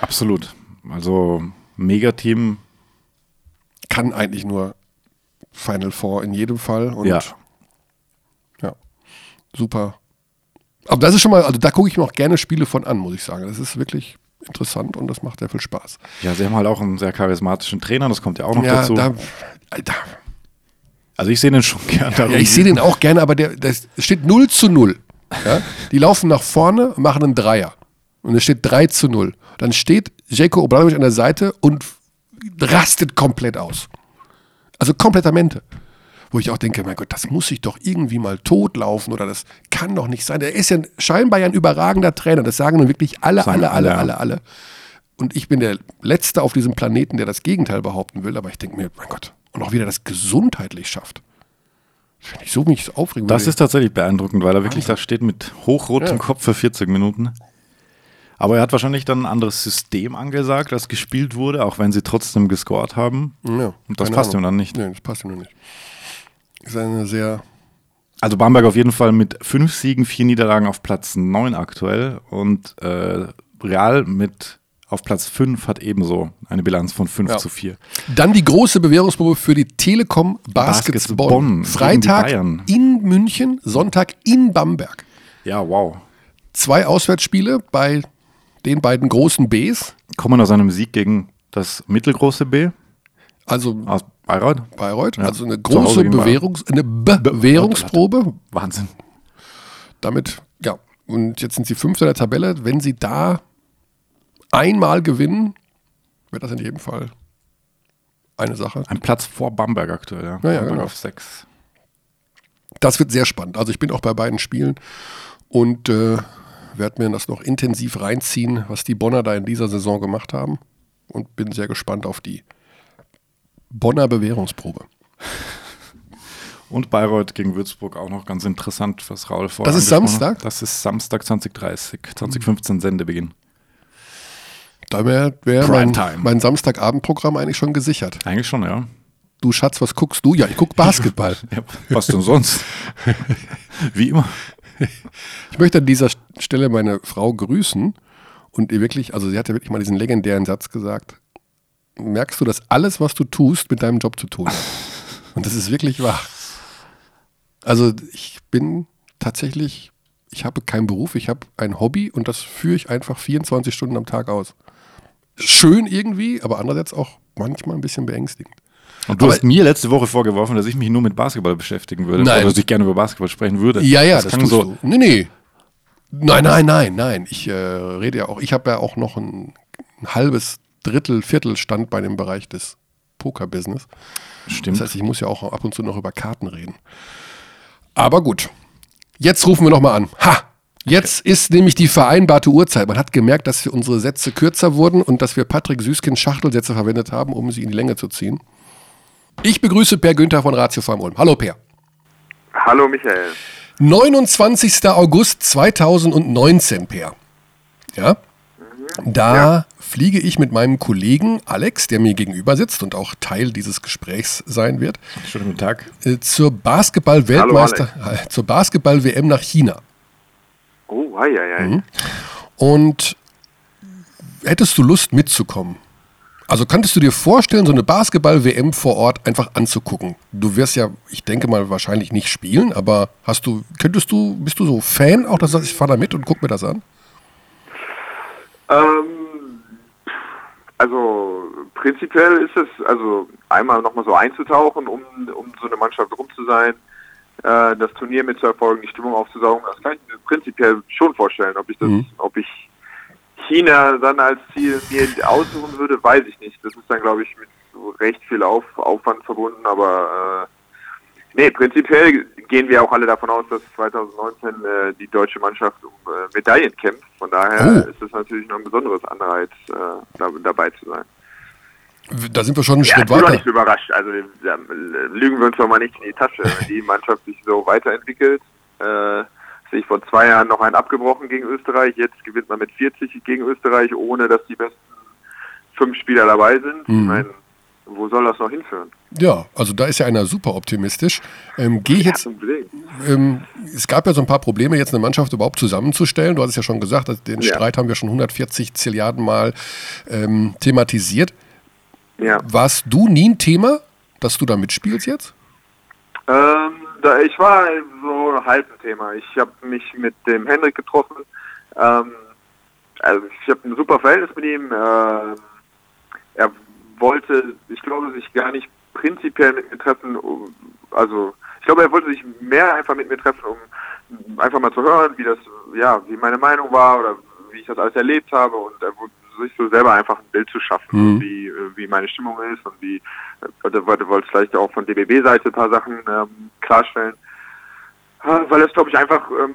Absolut. Also Megateam. Kann eigentlich nur Final Four in jedem Fall. Und Ja. ja, super. Aber das ist schon mal, also da gucke ich mir auch gerne Spiele von an, muss ich sagen. Das ist wirklich interessant und das macht sehr viel Spaß. Ja, sie haben halt auch einen sehr charismatischen Trainer, das kommt ja auch noch ja, dazu. da, da, also ich sehe den schon gerne. ja, ich sehe den auch gerne, aber der, das steht 0 zu 0. Ja? Die laufen nach vorne und machen einen Dreier. Und es steht 3 zu 0. Dann steht Jeko Obradovic an der Seite und rastet komplett aus. Also komplettamente. Wo ich auch denke, mein Gott, das muss sich doch irgendwie mal totlaufen oder das kann doch nicht sein. Der ist ja scheinbar ja ein überragender Trainer. Das sagen nun wirklich alle, alle, alle, alle, alle. Und ich bin der Letzte auf diesem Planeten, der das Gegenteil behaupten will. Aber ich denke mir, mein Gott, und auch wieder das gesundheitlich schafft. Wenn ich so mich so aufregen Das ist tatsächlich beeindruckend, weil er wirklich da steht mit hochrotem Ja. Kopf für 40 Minuten. Aber er hat wahrscheinlich dann ein anderes System angesagt, das gespielt wurde, auch wenn sie trotzdem gescored haben. ja, Und das passt ihm Ahnung. dann nicht. Nee, das passt ihm dann nicht. Ist eine sehr Also Bamberg auf jeden Fall mit fünf Siegen, vier Niederlagen auf Platz 9 aktuell und äh, Real mit auf Platz 5 hat ebenso eine Bilanz von 5 Ja. zu 4. Dann die große Bewährungsprobe für die Telekom Baskets, Baskets Bonn. Freitag Bayern. in München, Sonntag in Bamberg. Ja, wow. Zwei Auswärtsspiele bei den beiden großen Bs. Kommen aus einem Sieg gegen das mittelgroße B Also aus Bayreuth. Bayreuth. Ja. Also eine große. Bewährungs eine Bewährungsprobe. Wahnsinn. Damit, ja. Und jetzt sind sie Fünfter der Tabelle. Wenn sie da einmal gewinnen, wird das in jedem Fall eine Sache. Ein Platz vor Bamberg aktuell. Ja, Ja, ja, Bamberg genau. auf 6. Das wird sehr spannend. Also ich bin auch bei beiden Spielen und äh, werde mir das noch intensiv reinziehen, was die Bonner da in dieser Saison gemacht haben. Und bin sehr gespannt auf die Bonner Bewährungsprobe. Und Bayreuth gegen Würzburg auch noch ganz interessant, was Raul vorher Das ist Samstag? hat. Das ist Samstag 2030, 2015 Sendebeginn. Da wäre wär mein, mein Samstagabendprogramm eigentlich schon gesichert. Eigentlich schon, ja. Du Schatz, was guckst du? Ja, ich guck Basketball. ja was denn sonst? Wie immer. Ich möchte an dieser Stelle meine Frau grüßen und ihr wirklich, also sie hat ja wirklich mal diesen legendären Satz gesagt. Merkst du, dass alles, was du tust, mit deinem Job zu tun hat? Und das ist wirklich wahr. Also ich bin tatsächlich, ich habe keinen Beruf, ich habe ein Hobby und das führe ich einfach 24 Stunden am Tag aus. Schön irgendwie, aber andererseits auch manchmal ein bisschen beängstigend. Und du Aber- hast mir letzte Woche vorgeworfen, dass ich mich nur mit Basketball beschäftigen würde. Nein. Oder dass ich gerne über Basketball sprechen würde. Ja, ja, das, das, kann so. du. Nee, nee. Nein, nein, nein, nein. Ich äh, rede ja auch, ich habe ja auch noch ein, ein halbes Drittel, Viertel Stand bei dem Bereich des Poker-Business. Stimmt. Das heißt, ich muss ja auch ab und zu noch über Karten reden. Aber gut. Jetzt rufen wir nochmal an. Ha! Jetzt ist nämlich die vereinbarte Uhrzeit. Man hat gemerkt, dass wir unsere Sätze kürzer wurden und dass wir Patrick Süßkind Schachtelsätze verwendet haben, um sie in die Länge zu ziehen. Ich begrüße Per Günther von Ratio Farm Ulm. Hallo Per. Hallo Michael. 29. August 2019, Per. Ja? Da fliege ich mit meinem Kollegen Alex, der mir gegenüber sitzt und auch Teil dieses Gesprächs sein wird, Schönen guten Tag. äh, zur Basketball-Weltmeister, äh, zur Basketball-WM nach China. Oh, hei, hei. Mhm. Und hättest du Lust mitzukommen? Also könntest du dir vorstellen, so eine Basketball-WM vor Ort einfach anzugucken? Du wirst ja, ich denke mal, wahrscheinlich nicht spielen, aber hast du, könntest du, bist du so Fan auch, dass du sagst, ich fahre da mit und guck mir das an? Ähm, also prinzipiell ist es, also einmal nochmal so einzutauchen, um, um so eine Mannschaft rum zu sein, äh, das Turnier mitzuerfolgen, die Stimmung aufzusaugen, das kann ich mir prinzipiell schon vorstellen. Ob ich das, Mhm. ob ich China dann als Ziel mir aussuchen würde, weiß ich nicht. Das ist dann, glaube ich, mit so recht viel Auf, Aufwand verbunden, aber äh, Nee, prinzipiell gehen wir auch alle davon aus, dass 2019 äh, die deutsche Mannschaft um äh, Medaillen kämpft. Von daher Oh. ist es natürlich noch ein besonderes Anreiz, äh, da, dabei zu sein. Da sind wir schon einen Ja, ich Schritt bin auch weiter. nicht so überrascht. Also ja, lügen wir uns doch mal nicht in die Tasche. Wenn die Mannschaft sich so weiterentwickelt, äh, sich vor zwei Jahren noch einen abgebrochen gegen Österreich, jetzt gewinnt man mit 40 gegen Österreich, ohne dass die besten fünf Spieler dabei sind. Mhm. Ich meine, wo soll das noch hinführen? Ja, also da ist ja einer super optimistisch. Ähm, ich Ja, jetzt. Ähm, es gab ja so ein paar Probleme, jetzt eine Mannschaft überhaupt zusammenzustellen. Du hattest ja schon gesagt, den Ja. Streit haben wir schon 140 Zilliarden Mal ähm, thematisiert. Ja. Warst du nie ein Thema, dass du da mitspielst jetzt? Ähm, da, ich war so halb ein Thema. Ich habe mich mit dem Hendrik getroffen. Ähm, also ich habe ein super Verhältnis mit ihm. Ähm, er wollte, ich glaube, sich gar nicht prinzipiell mit mir treffen. um- Also ich glaube, er wollte sich mehr einfach mit mir treffen, um einfach mal zu hören, wie das, ja, wie meine Meinung war oder wie ich das alles erlebt habe und er wollte sich so selber einfach ein Bild zu schaffen, Mhm. wie, äh, wie meine Stimmung ist und wie, er wollte wollte vielleicht auch von DBB-Seite ein paar Sachen ähm, klarstellen. Äh, Weil es, glaube ich, einfach ähm,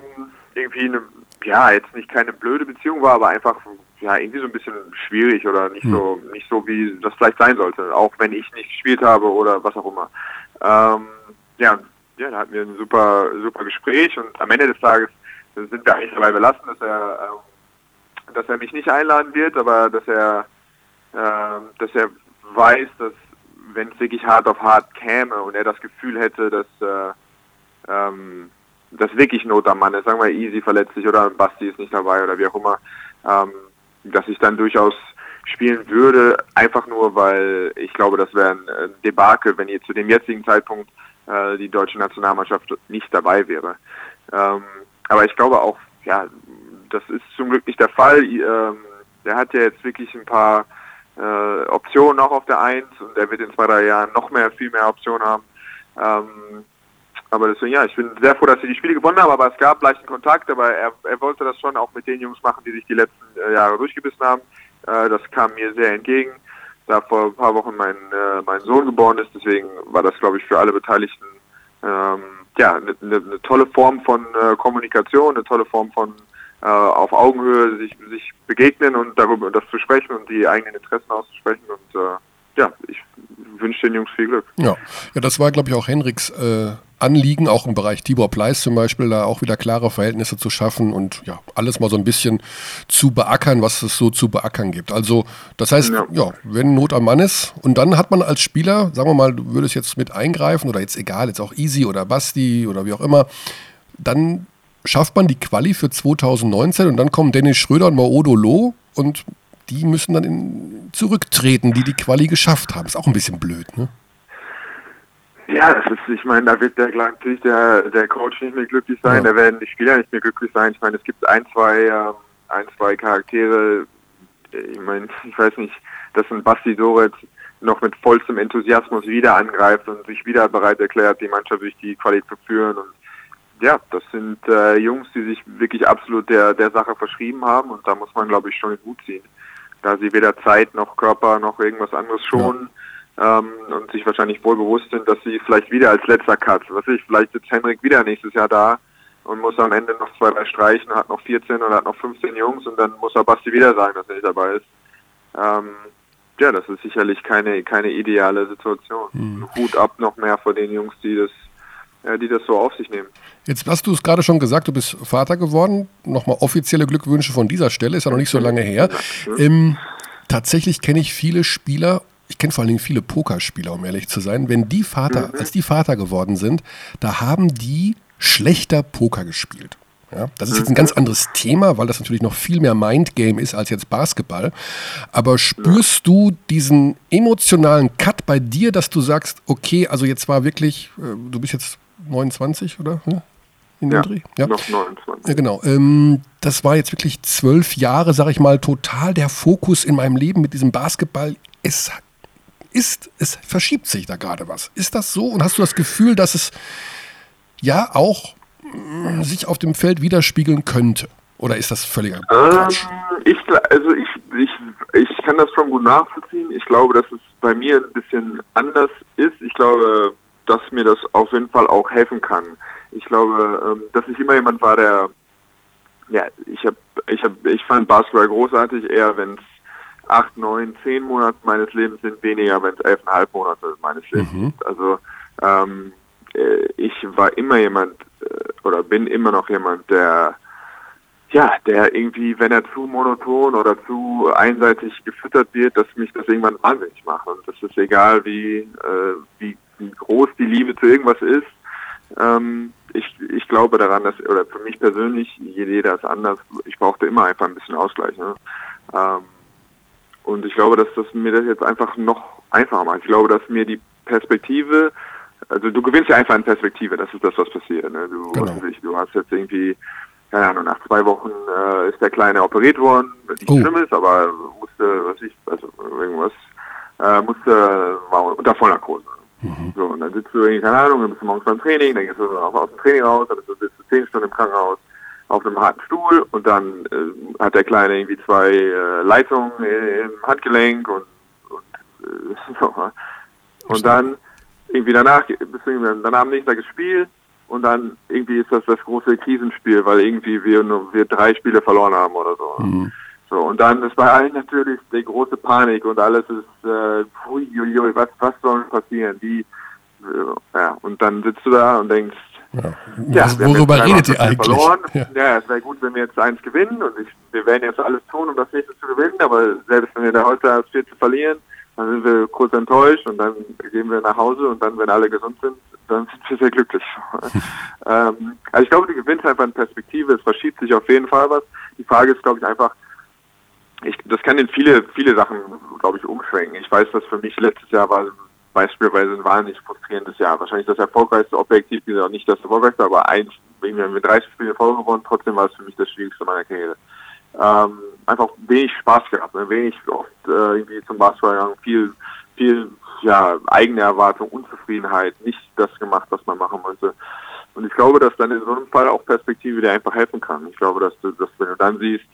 irgendwie eine, ja, jetzt nicht keine blöde Beziehung war, aber einfach, ja, irgendwie so ein bisschen schwierig oder nicht so, nicht so, wie das vielleicht sein sollte, auch wenn ich nicht gespielt habe oder was auch immer. Ähm, ja, ja, da hatten wir ein super, super Gespräch und am Ende des Tages sind wir eigentlich dabei belassen, dass er, ähm, dass er mich nicht einladen wird, aber dass er, ähm, dass er weiß, dass wenn es wirklich hart auf hart käme und er das Gefühl hätte, dass äh, ähm, das wirklich Not am Mann ist, sagen wir Easy verletzt sich oder Basti ist nicht dabei oder wie auch immer, ähm, dass ich dann durchaus spielen würde, einfach nur, weil ich glaube, das wäre ein äh, Debakel, wenn ihr zu dem jetzigen Zeitpunkt äh, die deutsche Nationalmannschaft nicht dabei wäre. Ähm, aber ich glaube auch, ja, das ist zum Glück nicht der Fall. Ähm, der hat ja jetzt wirklich ein paar äh, Optionen auch auf der Eins und er wird in zwei, drei Jahren noch mehr, viel mehr Optionen haben. Ähm, aber deswegen, ja, ich bin sehr froh, dass sie die Spiele gewonnen haben, aber es gab leichten Kontakt, aber er, er wollte das schon auch mit den Jungs machen, die sich die letzten äh, Jahre durchgebissen haben. Äh, das kam mir sehr entgegen, da vor ein paar Wochen mein, äh, mein Sohn geboren ist, deswegen war das, glaube ich, für alle Beteiligten ähm, ja, eine ne, ne tolle Form von äh, Kommunikation, eine tolle Form von äh, auf Augenhöhe sich, sich begegnen und darüber das zu sprechen und die eigenen Interessen auszusprechen und äh, ja, ich wünsche den Jungs viel Glück. Ja, ja das war, glaube ich, auch Henriks äh, Anliegen, auch im Bereich Tibor Pleiss zum Beispiel, da auch wieder klare Verhältnisse zu schaffen und ja, alles mal so ein bisschen zu beackern, was es so zu beackern gibt. Also, das heißt, ja, Ja. wenn Not am Mann ist und dann hat man als Spieler, sagen wir mal, du würdest jetzt mit eingreifen oder jetzt egal, jetzt auch Easy oder Basti oder wie auch immer, dann schafft man die Quali für 2019 und dann kommen Dennis Schröder und Maodo Loh und die müssen dann in, zurücktreten, die die Quali geschafft haben. Ist auch ein bisschen blöd, ne? Ja, das ist, ich meine, da wird der, natürlich der, der Coach nicht mehr glücklich sein, Ja. da werden die Spieler nicht mehr glücklich sein. Ich meine, es gibt ein, zwei, ähm, ein, zwei Charaktere, äh, ich meine, ich weiß nicht, dass ein Basti Doret noch mit vollstem Enthusiasmus wieder angreift und sich wieder bereit erklärt, die Mannschaft durch die Quali zu führen. Und ja, das sind äh, Jungs, die sich wirklich absolut der, der Sache verschrieben haben und da muss man, glaube ich, schon den Hut ziehen. Da sie weder Zeit noch Körper noch irgendwas anderes schonen ähm, und sich wahrscheinlich wohl bewusst sind, dass sie vielleicht wieder als letzter Cut, was weiß ich, vielleicht sitzt Henrik wieder nächstes Jahr da und muss am Ende noch zwei, drei streichen, hat noch 14 oder hat noch 15 Jungs und dann muss er Basti wieder sagen, dass er nicht dabei ist. Ähm, ja, das ist sicherlich keine, keine ideale Situation. Hut ab noch mehr vor den Jungs, die das, die das so auf sich nehmen. Jetzt hast du es gerade schon gesagt, du bist Vater geworden. Nochmal offizielle Glückwünsche von dieser Stelle, ist ja noch nicht so lange her. Ähm, tatsächlich kenne ich viele Spieler, ich kenne vor allen Dingen viele Pokerspieler, um ehrlich zu sein. Wenn die Vater, als die Vater geworden sind, da haben die schlechter Poker gespielt. Ja, das ist jetzt ein ganz anderes Thema, weil das natürlich noch viel mehr Mindgame ist als jetzt Basketball. Aber spürst du diesen emotionalen Cut bei dir, dass du sagst, okay, also jetzt war wirklich, äh, du bist jetzt 29 oder? Ja? In Ja, Dreh? Ja. noch 29. Ja, genau. Ähm, das war jetzt wirklich zwölf Jahre, sag ich mal, total der Fokus in meinem Leben mit diesem Basketball. Es ist, es verschiebt sich da gerade was. Ist das so? Und hast du das Gefühl, dass es ja auch mm, sich auf dem Feld widerspiegeln könnte? Oder ist das völliger Quatsch? Ähm, ich, also ich, ich, ich kann das schon gut nachvollziehen. Ich glaube, dass es bei mir ein bisschen anders ist. Ich glaube, dass mir das auf jeden Fall auch helfen kann. Ich glaube, ähm, dass ich immer jemand war, der, ja, ich habe, ich habe, ich fand Basketball großartig, eher wenn es acht, neun, zehn Monate meines Lebens sind, weniger, wenn es elfeinhalb Monate meines Lebens sind. Also ähm, äh, ich war immer jemand äh, oder bin immer noch jemand, der ja, der irgendwie, wenn er zu monoton oder zu einseitig gefüttert wird, dass mich das irgendwann wahnsinnig macht. Und das ist egal, wie, äh, wie, wie groß die Liebe zu irgendwas ist. Ähm, ich, ich glaube daran, dass, oder für mich persönlich, jeder ist anders, ich brauchte immer einfach ein bisschen Ausgleich. Ne? Ähm, und ich glaube, dass das mir das jetzt einfach noch einfacher macht. Ich glaube, dass mir die Perspektive, also du gewinnst ja einfach an Perspektive, das ist das, was passiert. Ne? Du, Genau. ich, du hast jetzt irgendwie, keine Ahnung, nach zwei Wochen äh, ist der Kleine operiert worden, nicht Oh. schlimm ist, aber musste, was ich, also irgendwas, äh, musste, war unter Vollnarkose. So, und dann sitzt du irgendwie, keine Ahnung, dann bist du morgens beim Training, dann gehst du aus aus dem Training raus, dann du, sitzt du zehn Stunden im Krankenhaus auf einem harten Stuhl und dann äh, hat der Kleine irgendwie zwei äh, Leitungen im Handgelenk und, und äh, so. Und dann irgendwie danach, irgendwie dann am nächsten Tag gespielt und dann irgendwie ist das das große Krisenspiel, weil irgendwie wir nur wir drei Spiele verloren haben oder so. So, und dann ist bei allen natürlich die große Panik und alles ist, äh, hui, hui, hui, was, was soll passieren? Wie, äh, ja, und dann sitzt du da und denkst, Ja. ja, worüber redet ihr eigentlich? Verloren. Ja. Ja, es wäre gut, wenn wir jetzt eins gewinnen und ich, wir werden jetzt alles tun, um das nächste zu gewinnen, aber selbst wenn wir da heute das vierte verlieren, dann sind wir kurz enttäuscht und dann gehen wir nach Hause und dann, wenn alle gesund sind, dann sind wir sehr glücklich. ähm, also ich glaube, die gewinnt einfach in Perspektive, es verschiebt sich auf jeden Fall was. Die Frage ist, glaube ich, einfach, ich, das kann in viele, viele Sachen, glaube ich, umschwenken. Ich weiß, dass für mich letztes Jahr war beispielsweise ein wahnsinnig frustrierendes Jahr. Wahrscheinlich das erfolgreichste, objektiv gesagt nicht das erfolgreichste, aber eins, wir haben mit 30 Spiele voll gewonnen, trotzdem war es für mich das Schwierigste meiner Karriere. Ähm, einfach wenig Spaß gehabt, ne? wenig oft äh, irgendwie zum Basketball gegangen, viel, viel ja, eigene Erwartung, Unzufriedenheit, nicht das gemacht, was man machen wollte. Und ich glaube, dass dann in so einem Fall auch Perspektive dir einfach helfen kann. Ich glaube, dass du, dass wenn du dann siehst,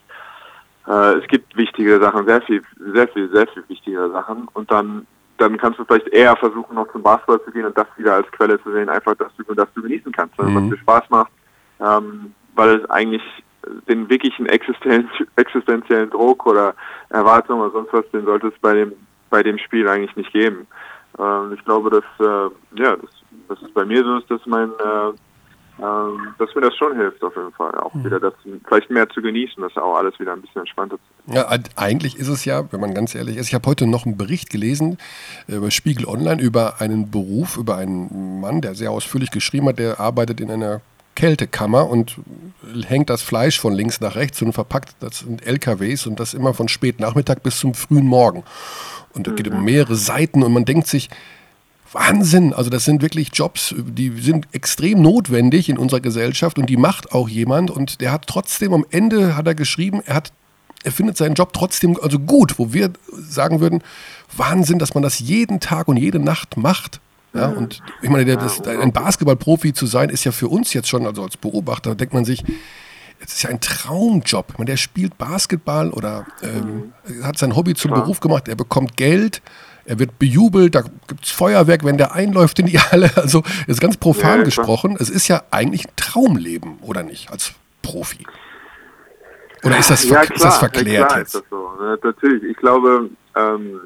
äh, es gibt wichtige Sachen, sehr viel, sehr viel, sehr viel wichtigere Sachen und dann dann kannst du vielleicht eher versuchen, noch zum Basketball zu gehen und das wieder als Quelle zu sehen, einfach, dass du, dass du genießen kannst, ne? was dir Spaß macht, ähm, weil es eigentlich den wirklichen Existenz, existenziellen Druck oder Erwartung oder sonst was, den sollte es bei dem, bei dem Spiel eigentlich nicht geben. Ähm, ich glaube, dass, äh, ja, das dass es bei mir so ist, dass mein äh, ähm, dass mir das schon hilft auf jeden Fall. Auch wieder das vielleicht mehr zu genießen, das auch alles wieder ein bisschen entspannter zu Ja, eig- eigentlich ist es ja, wenn man ganz ehrlich ist, ich habe heute noch einen Bericht gelesen äh, über Spiegel Online über einen Beruf, über einen Mann, der sehr ausführlich geschrieben hat, der arbeitet in einer Kältekammer und hängt das Fleisch von links nach rechts und verpackt das sind LKWs und das immer von spät Nachmittag bis zum frühen Morgen. Und da geht um mehrere Seiten und man denkt sich, Wahnsinn, also das sind wirklich Jobs, die sind extrem notwendig in unserer Gesellschaft und die macht auch jemand. Und der hat trotzdem am Ende hat er geschrieben, er hat er findet seinen Job trotzdem also gut, wo wir sagen würden, Wahnsinn, dass man das jeden Tag und jede Nacht macht. Ja, und ich meine, der, das, ein Basketballprofi zu sein, ist ja für uns jetzt schon, also als Beobachter, denkt man sich, es ist ja ein Traumjob. Ich meine, der spielt Basketball oder ähm, hat sein Hobby zum Beruf gemacht, er bekommt Geld, er wird bejubelt, da gibt es Feuerwerk, wenn der einläuft in die Halle. Also ist ganz profan Ja, ja, klar. gesprochen. Es ist ja eigentlich ein Traumleben, oder nicht, als Profi? Oder ist das, ver ist das verklärt ja, klar jetzt? Ist das so. Ne, Natürlich, ich glaube, ähm,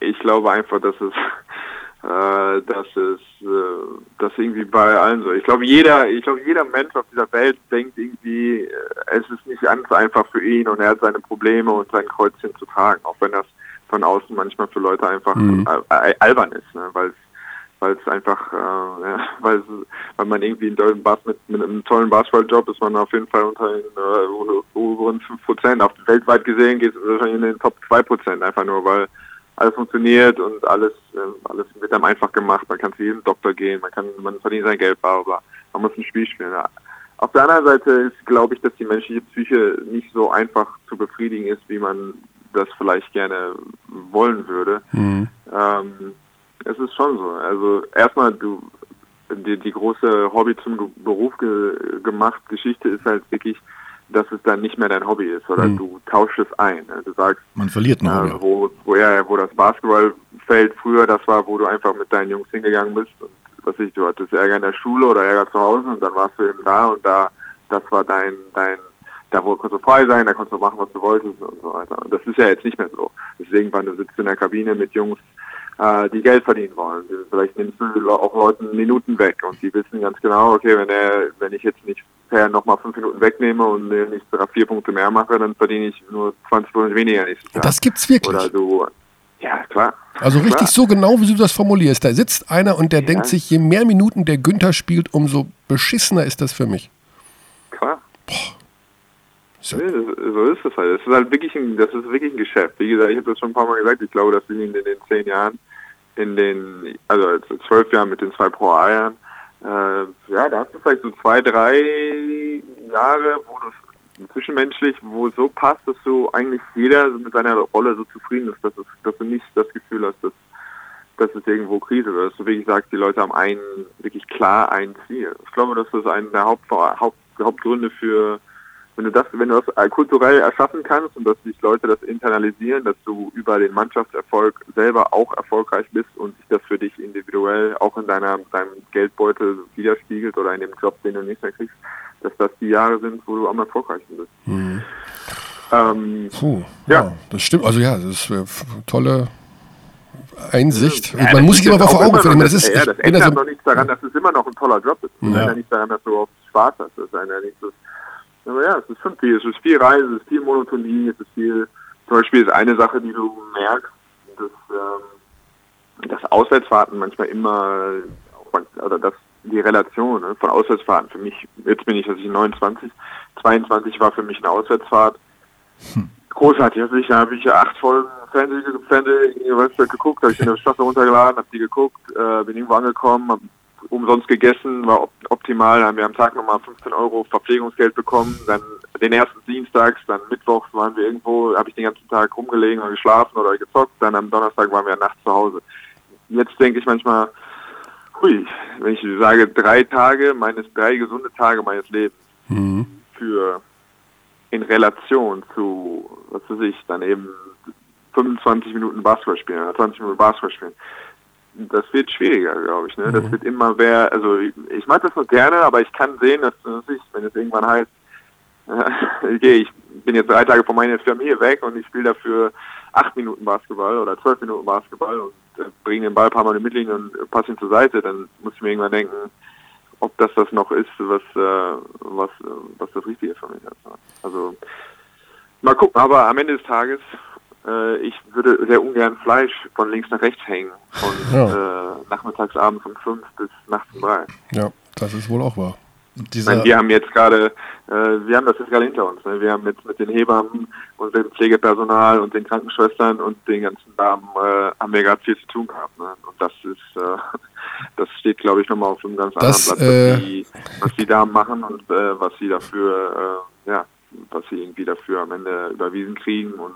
ich glaube einfach, dass es, äh, dass es, äh, das irgendwie bei allen so. Ich glaube, jeder, ich glaube, jeder Mensch auf dieser Welt denkt irgendwie, äh, es ist nicht ganz einfach für ihn und er hat seine Probleme und sein Kreuzchen zu tragen, auch wenn das von außen manchmal für Leute einfach Mhm. albern ist, ne, weil es weil es einfach, äh, weil, weil man irgendwie einen tollen Bas mit, mit einem tollen Basketballjob ist man auf jeden Fall unter den äh, oberen 5%. Auf weltweit gesehen geht es wahrscheinlich in den Top 2%, einfach nur, weil alles funktioniert und alles, äh, alles wird einem einfach gemacht. Man kann zu jedem Doktor gehen, man kann, man verdient sein Geld, bla, bla. Man muss ein Spiel spielen. Ja. Auf der anderen Seite ist, glaube ich, dass die menschliche Psyche nicht so einfach zu befriedigen ist, wie man das vielleicht gerne wollen würde. Mhm. Ähm, es ist schon so. Also erstmal du die, die große Hobby zum Ge Beruf ge gemacht Geschichte ist halt wirklich, dass es dann nicht mehr dein Hobby ist oder Mhm. du tauschst es ein. ne? Du sagst, Man verliert noch. äh, wo, wo, ja, wo das Basketballfeld früher das war, wo du einfach mit deinen Jungs hingegangen bist und was ich, du hattest Ärger in der Schule oder Ärger zu Hause und dann warst du eben da und da, das war dein, dein, da wo konntest du frei sein, da konntest du machen, was du wolltest und so weiter. Und das ist ja jetzt nicht mehr so. Deswegen, wenn du sitzt in der Kabine mit Jungs, äh, die Geld verdienen wollen. Vielleicht nimmst du auch Leuten Minuten weg und die wissen ganz genau, okay, wenn er, wenn ich jetzt nicht per nochmal fünf Minuten wegnehme und nicht vier Punkte mehr mache, dann verdiene ich nur 20 Prozent weniger nächstes Jahr. Das gibt's wirklich. Oder du, ja klar. Also richtig Klar. so genau, wie du das formulierst. Da sitzt einer und der denkt sich, je mehr Minuten der Günther spielt, umso beschissener ist das für mich. Klar. So. So ist es halt. Das ist halt wirklich ein, das ist wirklich ein Geschäft. Wie gesagt, ich habe das schon ein paar Mal gesagt, ich glaube, dass wir in den, zehn Jahren, in den, also also zwölf Jahren mit den zwei Pro A-Jahren, äh, ja, da hast du vielleicht so zwei, drei Jahre, wo du zwischenmenschlich, wo es so passt, dass du eigentlich jeder mit seiner Rolle so zufrieden ist, dass, es, dass du nicht das Gefühl hast, dass, dass es irgendwo Krise wird. Dass du wirklich sagst, die Leute haben einen, wirklich klar ein Ziel. Ich glaube, das ist einer der Haupt, Haupt, Hauptgründe für, wenn du das, wenn du das äh, kulturell erschaffen kannst und dass sich Leute das internalisieren, dass du über den Mannschaftserfolg selber auch erfolgreich bist und sich das für dich individuell auch in deiner deinem Geldbeutel widerspiegelt oder in dem Job, den du nicht mehr kriegst, dass das die Jahre sind, wo du am erfolgreichsten bist. Ähm, Puh, Ja. ja. das stimmt. Also ja, das ist eine tolle Einsicht. Ja, man das muss sich immer vor auch Augen führen. Das ist, ja, das ändert so, noch nichts daran, dass es immer noch ein toller Job ist. Das Ja. ändert nicht daran, dass du oft Spaß hast. Das ändert nichts. Das- Aber ja, es ist schon viel. Es ist viel Reisen, es ist viel Monotonie, es ist viel. Zum Beispiel ist eine Sache, die du merkst, dass, ähm, dass Auswärtsfahrten manchmal immer, oder dass die Relation ne, von Auswärtsfahrten für mich, jetzt bin ich, was ich 29, 22 war für mich eine Auswärtsfahrt. Großartig. Also ich, da habe ich acht Folgen Fernseh, Fernseh was, geguckt, habe ich in der Staffel runtergeladen, habe die geguckt, äh, bin irgendwo angekommen, habe umsonst gegessen, war op optimal, haben wir am Tag nochmal 15 Euro Verpflegungsgeld bekommen, dann den ersten Dienstags, dann Mittwochs waren wir irgendwo, habe ich den ganzen Tag rumgelegen oder geschlafen oder gezockt, dann am Donnerstag waren wir nachts zu Hause. Jetzt denke ich manchmal, hui, wenn ich sage drei Tage meines, drei gesunde Tage meines Lebens Mhm. für in Relation zu, was weiß ich, dann eben 25 Minuten Basketball spielen oder 20 Minuten Basketball spielen. Das wird schwieriger, glaube ich. Ne? Das wird immer mehr, also ich, ich mag das noch gerne, aber ich kann sehen, dass, dass ich, wenn es irgendwann heißt, okay, ich bin jetzt drei Tage von meiner Familie weg und ich spiele dafür acht Minuten Basketball oder zwölf Minuten Basketball und äh, bringe den Ball ein paar Mal in die Mittellinie und passe ihn zur Seite, dann muss ich mir irgendwann denken, ob das das noch ist, was, äh, was, äh, was das Richtige für mich ist. Also mal gucken, aber am Ende des Tages, äh, ich würde sehr ungern Fleisch von links nach rechts hängen, von Ja. äh, nachmittags abends um fünf bis nachts um drei. Ja, das ist wohl auch wahr. Meine, wir haben jetzt gerade, äh, wir haben das jetzt gerade hinter uns. Ne? Wir haben jetzt mit den Hebammen und dem Pflegepersonal und den Krankenschwestern und den ganzen Damen äh, haben wir gerade viel zu tun gehabt. Ne? Und das ist, äh, das steht, glaube ich, nochmal auf einem ganz Das, anderen Platz, äh, was, die, was die Damen machen und äh, was sie dafür, äh, ja, was sie irgendwie dafür am Ende überwiesen kriegen und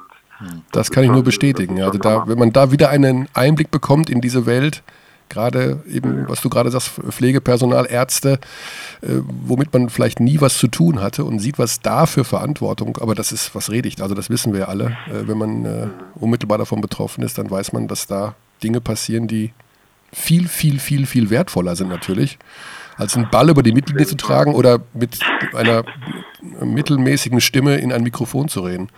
Das kann ich nur bestätigen. Also da, wenn man da wieder einen Einblick bekommt in diese Welt, gerade eben, was du gerade sagst, Pflegepersonal, Ärzte, äh, womit man vielleicht nie was zu tun hatte und sieht, was da für Verantwortung, aber das ist, was rede ich, also das wissen wir ja alle, äh, wenn man äh, unmittelbar davon betroffen ist, dann weiß man, dass da Dinge passieren, die viel, viel, viel, viel wertvoller sind natürlich, als einen Ball über die Mittellinie zu tragen oder mit einer mittelmäßigen Stimme in ein Mikrofon zu reden.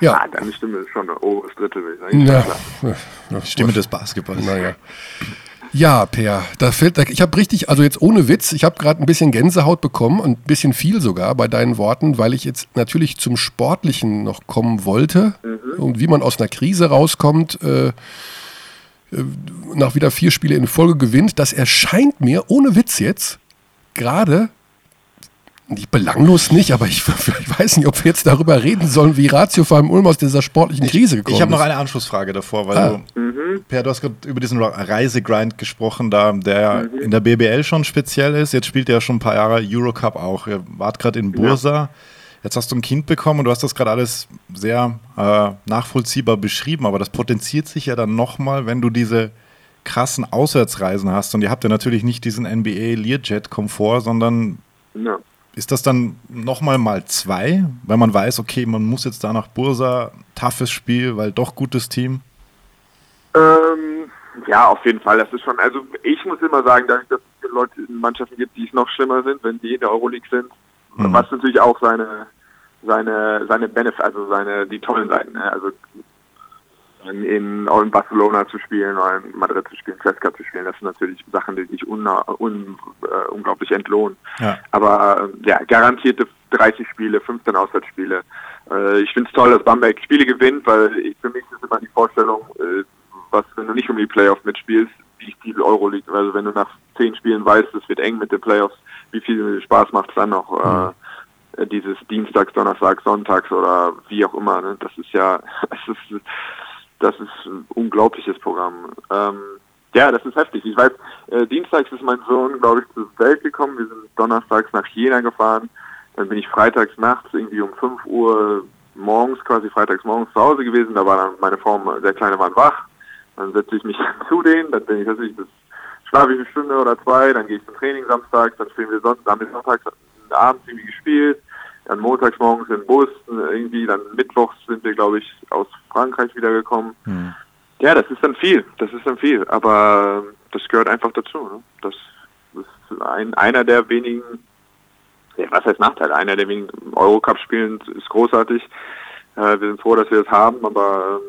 Ja, Ah, deine Stimme ist schon ein oberes Drittel, würde ich sagen. ja. Ja. Stimme des Basketballs. Naja. Ja, Per, da fällt, ich habe richtig, also jetzt ohne Witz, ich habe gerade ein bisschen Gänsehaut bekommen und ein bisschen viel sogar bei deinen Worten, weil ich jetzt natürlich zum Sportlichen noch kommen wollte und wie man aus einer Krise rauskommt, äh, äh, nach wieder vier Spiele in Folge gewinnt, das erscheint mir, ohne Witz jetzt, gerade nicht belanglos nicht, aber ich, ich weiß nicht, ob wir jetzt darüber reden sollen, wie Ratio vor allem Ulm aus dieser sportlichen Krise gekommen Ich habe noch ist. eine Anschlussfrage davor, weil Ah. du, Per, du hast gerade über diesen Reisegrind gesprochen, da, der in der BBL schon speziell ist. Jetzt spielt er ja schon ein paar Jahre Eurocup auch. Ihr wart gerade in Bursa. Jetzt hast du ein Kind bekommen und du hast das gerade alles sehr äh, nachvollziehbar beschrieben, aber das potenziert sich ja dann nochmal, wenn du diese krassen Auswärtsreisen hast. Und ihr habt ja natürlich nicht diesen NBA Learjet-Komfort, sondern Ja. Ist das dann nochmal mal zwei, weil man weiß, okay, man muss jetzt da nach Bursa, toughes Spiel, weil doch gutes Team? Ähm, ja, auf jeden Fall. Das ist schon, also ich muss immer sagen, dass es Leute in Mannschaften gibt, die es noch schlimmer sind, wenn die in der Euroleague sind, Mhm. was natürlich auch seine seine seine Benefit, also seine die tollen Seiten, ne? also in, in, auch in Barcelona zu spielen oder in Madrid zu spielen, Cesca zu spielen, das sind natürlich Sachen, die sich un, un, äh, unglaublich entlohnen. Ja. Aber äh, ja, garantierte 30 Spiele, 15 Auswärtsspiele. Äh, ich finde es toll, dass Bamberg Spiele gewinnt, weil ich, für mich ist immer die Vorstellung, äh, was wenn du nicht um die Playoffs mitspielst, wie viel Euroleague, also wenn du nach 10 Spielen weißt, es wird eng mit den Playoffs, wie viel Spaß macht es dann noch, äh, dieses Dienstags, Donnerstags, Sonntags oder wie auch immer. Ne? Das ist ja, das ist, das ist ein unglaubliches Programm. Ähm, ja, das ist heftig. Ich weiß, äh, dienstags ist mein Sohn, glaube ich, zur Welt gekommen. Wir sind donnerstags nach Jena gefahren. Dann bin ich freitags nachts irgendwie um 5 Uhr morgens, quasi freitags morgens zu Hause gewesen. Da war dann meine Frau, der Kleine waren wach. Dann setze ich mich zu denen, dann bin ich natürlich bis schlafe ich eine Stunde oder zwei, dann gehe ich zum Training samstags, dann spielen wir sonst, haben wir sonntags abends irgendwie gespielt, dann montags morgens im Bus, irgendwie, dann mittwochs sind wir, glaube ich, aus Frankreich wiedergekommen. Hm. Ja, das ist dann viel, das ist dann viel, aber das gehört einfach dazu. Ne? Das ist ein, einer der wenigen, ja, was heißt Nachteil, einer der wenigen Eurocup-Spielen ist großartig. Äh, wir sind froh, dass wir das haben, aber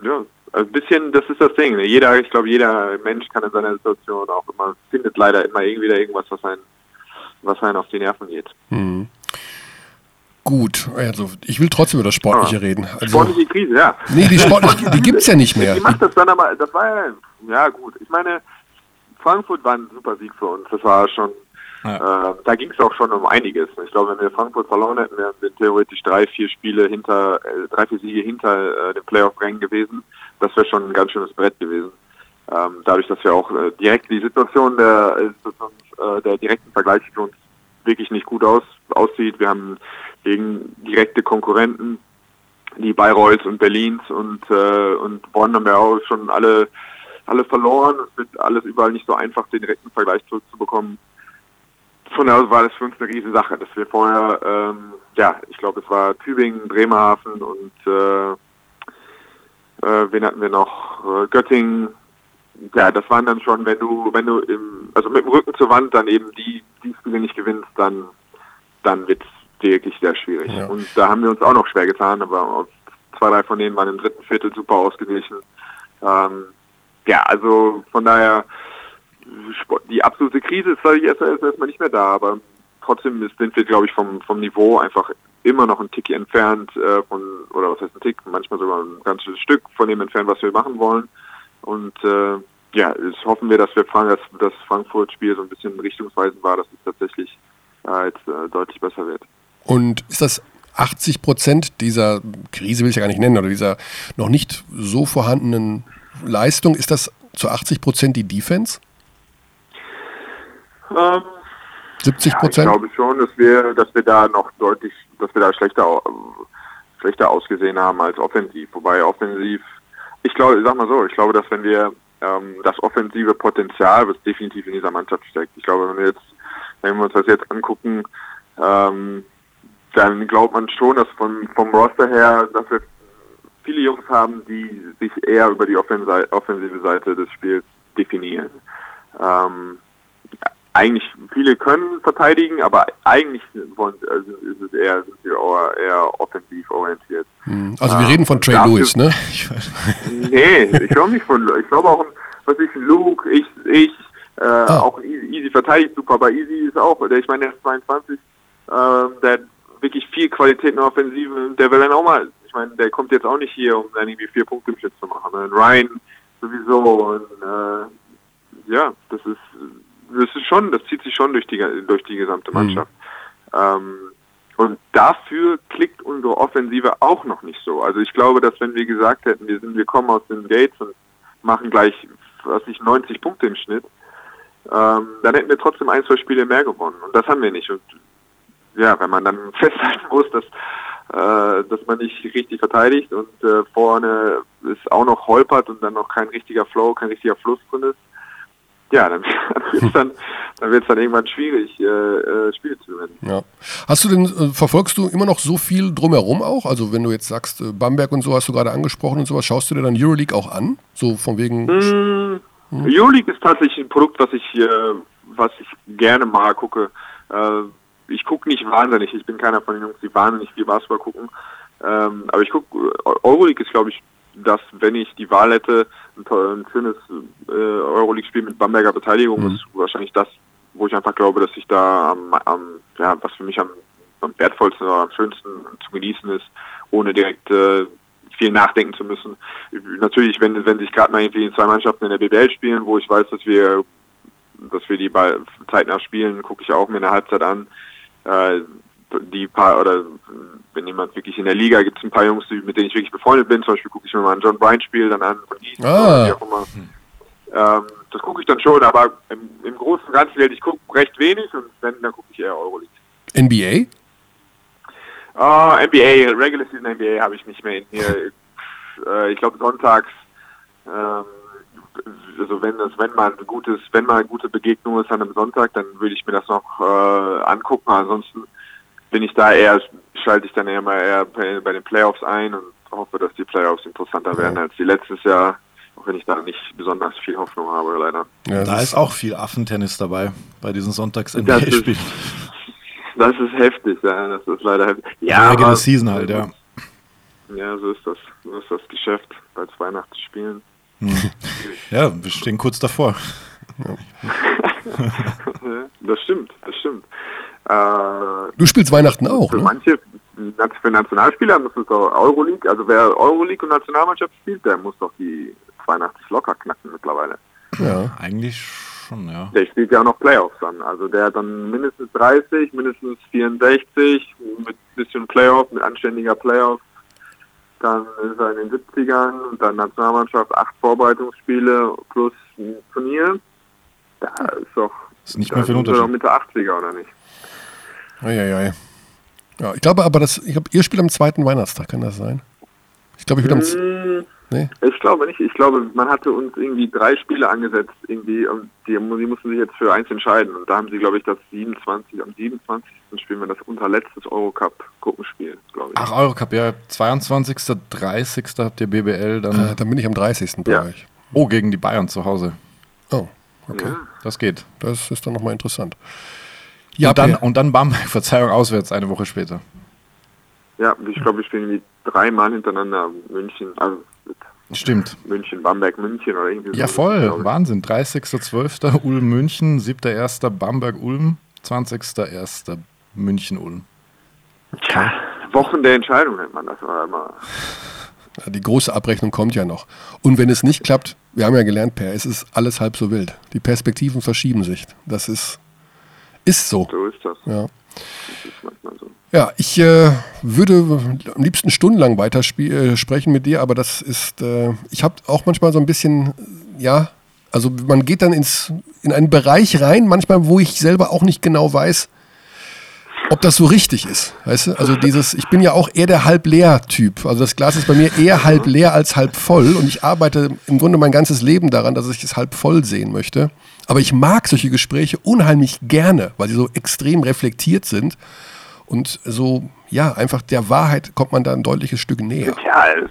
ähm, ja, ein bisschen, das ist das Ding. Ne? Jeder, ich glaube, jeder Mensch kann in seiner Situation auch immer, findet leider immer irgendwie wieder irgendwas, was einen, was einen auf die Nerven geht. Mhm. Gut, also ich will trotzdem über das Sportliche Ah. reden. Also, Sportliche Krise, ja. nee, die Sportliche, die gibt es ja nicht mehr. Die macht das dann aber, das war ja, ja gut. Ich meine, Frankfurt war ein super Sieg für uns. Das war schon, Ja. äh, da ging es auch schon um einiges. Ich glaube, wenn wir Frankfurt verloren hätten, wären wir theoretisch drei, vier Spiele hinter, äh, drei, vier Siege hinter äh, dem Playoff-Rängen gewesen. Das wäre schon ein ganz schönes Brett gewesen. Ähm, dadurch, dass wir auch äh, direkt die Situation der, äh, äh, der direkten Vergleiche für uns wirklich nicht gut aus, aussieht. Wir haben gegen direkte Konkurrenten, die Bayreuthes und Berlins und, äh, und Bonn haben wir auch schon alle, alle verloren. Es wird alles überall nicht so einfach, den direkten Vergleich zurückzubekommen. Von daher war das für uns eine riesen Sache, dass wir vorher, ähm, ja, ich glaube, es war Tübingen, Bremerhaven und äh, äh, wen hatten wir noch? Äh, Göttingen. Ja, das waren dann schon, wenn du, wenn du im, also mit dem Rücken zur Wand dann eben die, die Spiele nicht gewinnst, dann, dann wird's wirklich sehr schwierig. Ja. Und da haben wir uns auch noch schwer getan, aber zwei, drei von denen waren im dritten Viertel super ausgeglichen. Ähm, ja, also von daher, die absolute Krise ist sag ich erst erst erstmal nicht mehr da, aber trotzdem sind wir, glaube ich, vom, vom Niveau einfach immer noch ein Tick entfernt äh, von, oder was heißt ein Tick, manchmal sogar ein ganzes Stück von dem entfernt, was wir machen wollen. Und äh, ja, jetzt hoffen wir, dass wir das Frankfurt-Spiel so ein bisschen richtungsweisend war, dass es tatsächlich äh, äh, deutlich besser wird. Und ist das 80 Prozent dieser Krise, will ich ja gar nicht nennen, oder dieser noch nicht so vorhandenen Leistung, ist das zu 80 Prozent die Defense? Ähm, 70 Ja, ich Prozent? glaube schon, dass wir, dass wir da noch deutlich, dass wir da schlechter, au- schlechter ausgesehen haben als offensiv. Wobei offensiv, ich glaube, sag mal so, ich glaube, dass wenn wir ähm, das offensive Potenzial, was definitiv in dieser Mannschaft steckt, ich glaube, wenn wir jetzt, wenn wir uns das jetzt angucken, ähm, dann glaubt man schon, dass von, vom Roster her, dass wir viele Jungs haben, die sich eher über die offensi- offensive Seite des Spiels definieren. Ähm, eigentlich viele können verteidigen, aber eigentlich wollen, also ist es eher, sind sie eher, offensiv orientiert. Hm, Also wir reden von Trey Lewis, ne? Nee, ich glaube nicht von, ich glaube auch, was ich, Luke, ich, ich, äh, auch Easy, Easy verteidigt super, aber Easy ist auch, der, ich meine, der ist 22, ähm, der hat wirklich viel Qualität in der Offensive, der will dann auch mal, ich meine, der kommt jetzt auch nicht hier, um dann irgendwie vier Punkte im Schnitt zu machen. Und Ryan sowieso und äh, ja, das ist das ist schon, das zieht sich schon durch die durch die gesamte Mannschaft. Ähm, und dafür klickt unsere Offensive auch noch nicht so. Also ich glaube, dass wenn wir gesagt hätten, wir sind, wir kommen aus den Gates und machen gleich, was ich 90 Punkte im Schnitt, ähm, dann hätten wir trotzdem ein, zwei Spiele mehr gewonnen. Und das haben wir nicht. Und ja, wenn man dann festhalten muss, dass äh, dass man nicht richtig verteidigt und äh, vorne es auch noch holpert und dann noch kein richtiger Flow, kein richtiger Fluss drin ist, ja, dann wird es dann, dann, wird's dann irgendwann schwierig, äh, äh, Spiele zu gewinnen. Ja. Hast du denn, äh, verfolgst du immer noch so viel drumherum auch? Also wenn du jetzt sagst, äh, Bamberg und so hast du gerade angesprochen und sowas, schaust du dir dann Euroleague auch an? So von wegen. Mm, Euroleague ist tatsächlich ein Produkt, was ich, äh, was ich gerne mal gucke. Äh, ich gucke nicht wahnsinnig, ich bin keiner von den Jungs, die wahnsinnig viel Basketball gucken. Ähm, aber ich gucke, Euroleague ist glaube ich dass wenn ich die Wahl hätte, ein, ein schönes äh, Euroleague-Spiel mit Bamberger Beteiligung Mhm. ist wahrscheinlich das, wo ich einfach glaube, dass ich da am, am ja, was für mich am, am wertvollsten oder am schönsten zu genießen ist, ohne direkt äh, viel nachdenken zu müssen. Natürlich, wenn wenn sich gerade mal irgendwie zwei Mannschaften in der BBL spielen, wo ich weiß, dass wir dass wir die Ball zeitnah spielen, gucke ich auch mir eine Halbzeit an. Äh, die paar oder wenn jemand wirklich in der Liga gibt es ein paar Jungs, die, mit denen ich wirklich befreundet bin. Zum Beispiel gucke ich mir mal ein John Bryan Spiel dann an von Gießen Ah. oder wie auch immer. Ähm, das gucke ich dann schon, aber im, im Großen und Ganzen ich gucke recht wenig und wenn dann gucke ich eher Euroleague. NBA? Ah, NBA, Regular Season NBA habe ich nicht mehr in mir. Äh, ich glaube sonntags, ähm, also wenn das, wenn mal ein gutes, wenn mal eine gute Begegnung ist an einem Sonntag, dann würde ich mir das noch äh, angucken. Ansonsten bin ich da eher, schalte ich dann eher mal eher bei, den Playoffs ein und hoffe, dass die Playoffs interessanter werden als die letztes Jahr, auch wenn ich da nicht besonders viel Hoffnung habe, leider. Ja, Da ist auch viel Affentennis dabei bei diesen Das ist- Sonntags-NBA-Spielen. Das ist heftig, ja, das ist leider heftig. Ja, Regular aber- Season halt, ja. Ja, so ist das. So ist das Geschäft bei Weihnachtsspielen. Ja, wir stehen kurz davor. das stimmt, das stimmt. Äh, Du spielst Weihnachten auch, für ne? manche, für Nationalspieler muss es doch Euroleague, also wer Euroleague und Nationalmannschaft spielt, der muss doch die 82 locker knacken mittlerweile. Ja. Eigentlich schon, ja. Der spielt ja auch noch Playoffs dann. Also der hat dann mindestens 30, mindestens 64, mit bisschen Playoff, mit anständiger Playoff. Dann ist er in den 70ern und dann Nationalmannschaft, acht Vorbereitungsspiele plus ein Turnier. Da ist doch, Ist nicht mehr viel doch Unterschied. Mitte 80er, oder nicht? Eieiei. Ja, ich glaube aber, das, ich glaube, ihr spielt am zweiten Weihnachtstag, kann das sein? Ich glaube, ich bin am. Nee? Ich glaube nicht. Ich glaube, man hatte uns irgendwie drei Spiele angesetzt, irgendwie, und die, die mussten sich jetzt für eins entscheiden. Und da haben sie, glaube ich, das 27, am 27. spielen wir das unterletztes Eurocup-Gruppenspiel, glaube ich. Ach, Eurocup, ja. 22., 30. habt ihr BBL dann. Äh, dann bin ich am 30. bei Ja. euch. Oh, gegen die Bayern zu Hause. Oh, okay. Ja. Das geht. Das ist dann nochmal interessant. und, dann, Per- und dann Bamberg, Verzeihung, auswärts, eine Woche später. Ja, ich glaube, wir spielen irgendwie dreimal hintereinander München. Also Stimmt. München, Bamberg, München oder irgendwie so. Ja, voll. glaub ich. Wahnsinn. 30.12. Ulm, München. 7.1. Bamberg, Ulm. 20.1. München, Ulm. Tja, Wochen der Entscheidung nennt man das immer. Die große Abrechnung kommt ja noch. Und wenn es nicht klappt, wir haben ja gelernt, Per, es ist alles halb so wild. Die Perspektiven verschieben sich. Das ist, ist so. So ist das. Ja. Ja, ich äh, würde am liebsten stundenlang weiter äh, sprechen mit dir, aber das ist, äh, ich habe auch manchmal so ein bisschen, ja, also man geht dann ins, in einen Bereich rein, manchmal, wo ich selber auch nicht genau weiß, ob das so richtig ist. Weißt du? Also dieses, ich bin ja auch eher der halb leer Typ. Also das Glas ist bei mir eher halb leer als halb voll und ich arbeite im Grunde mein ganzes Leben daran, dass ich es halb voll sehen möchte. Aber ich mag solche Gespräche unheimlich gerne, weil sie so extrem reflektiert sind und so, ja, einfach der Wahrheit kommt man da ein deutliches Stück näher. Tja, also,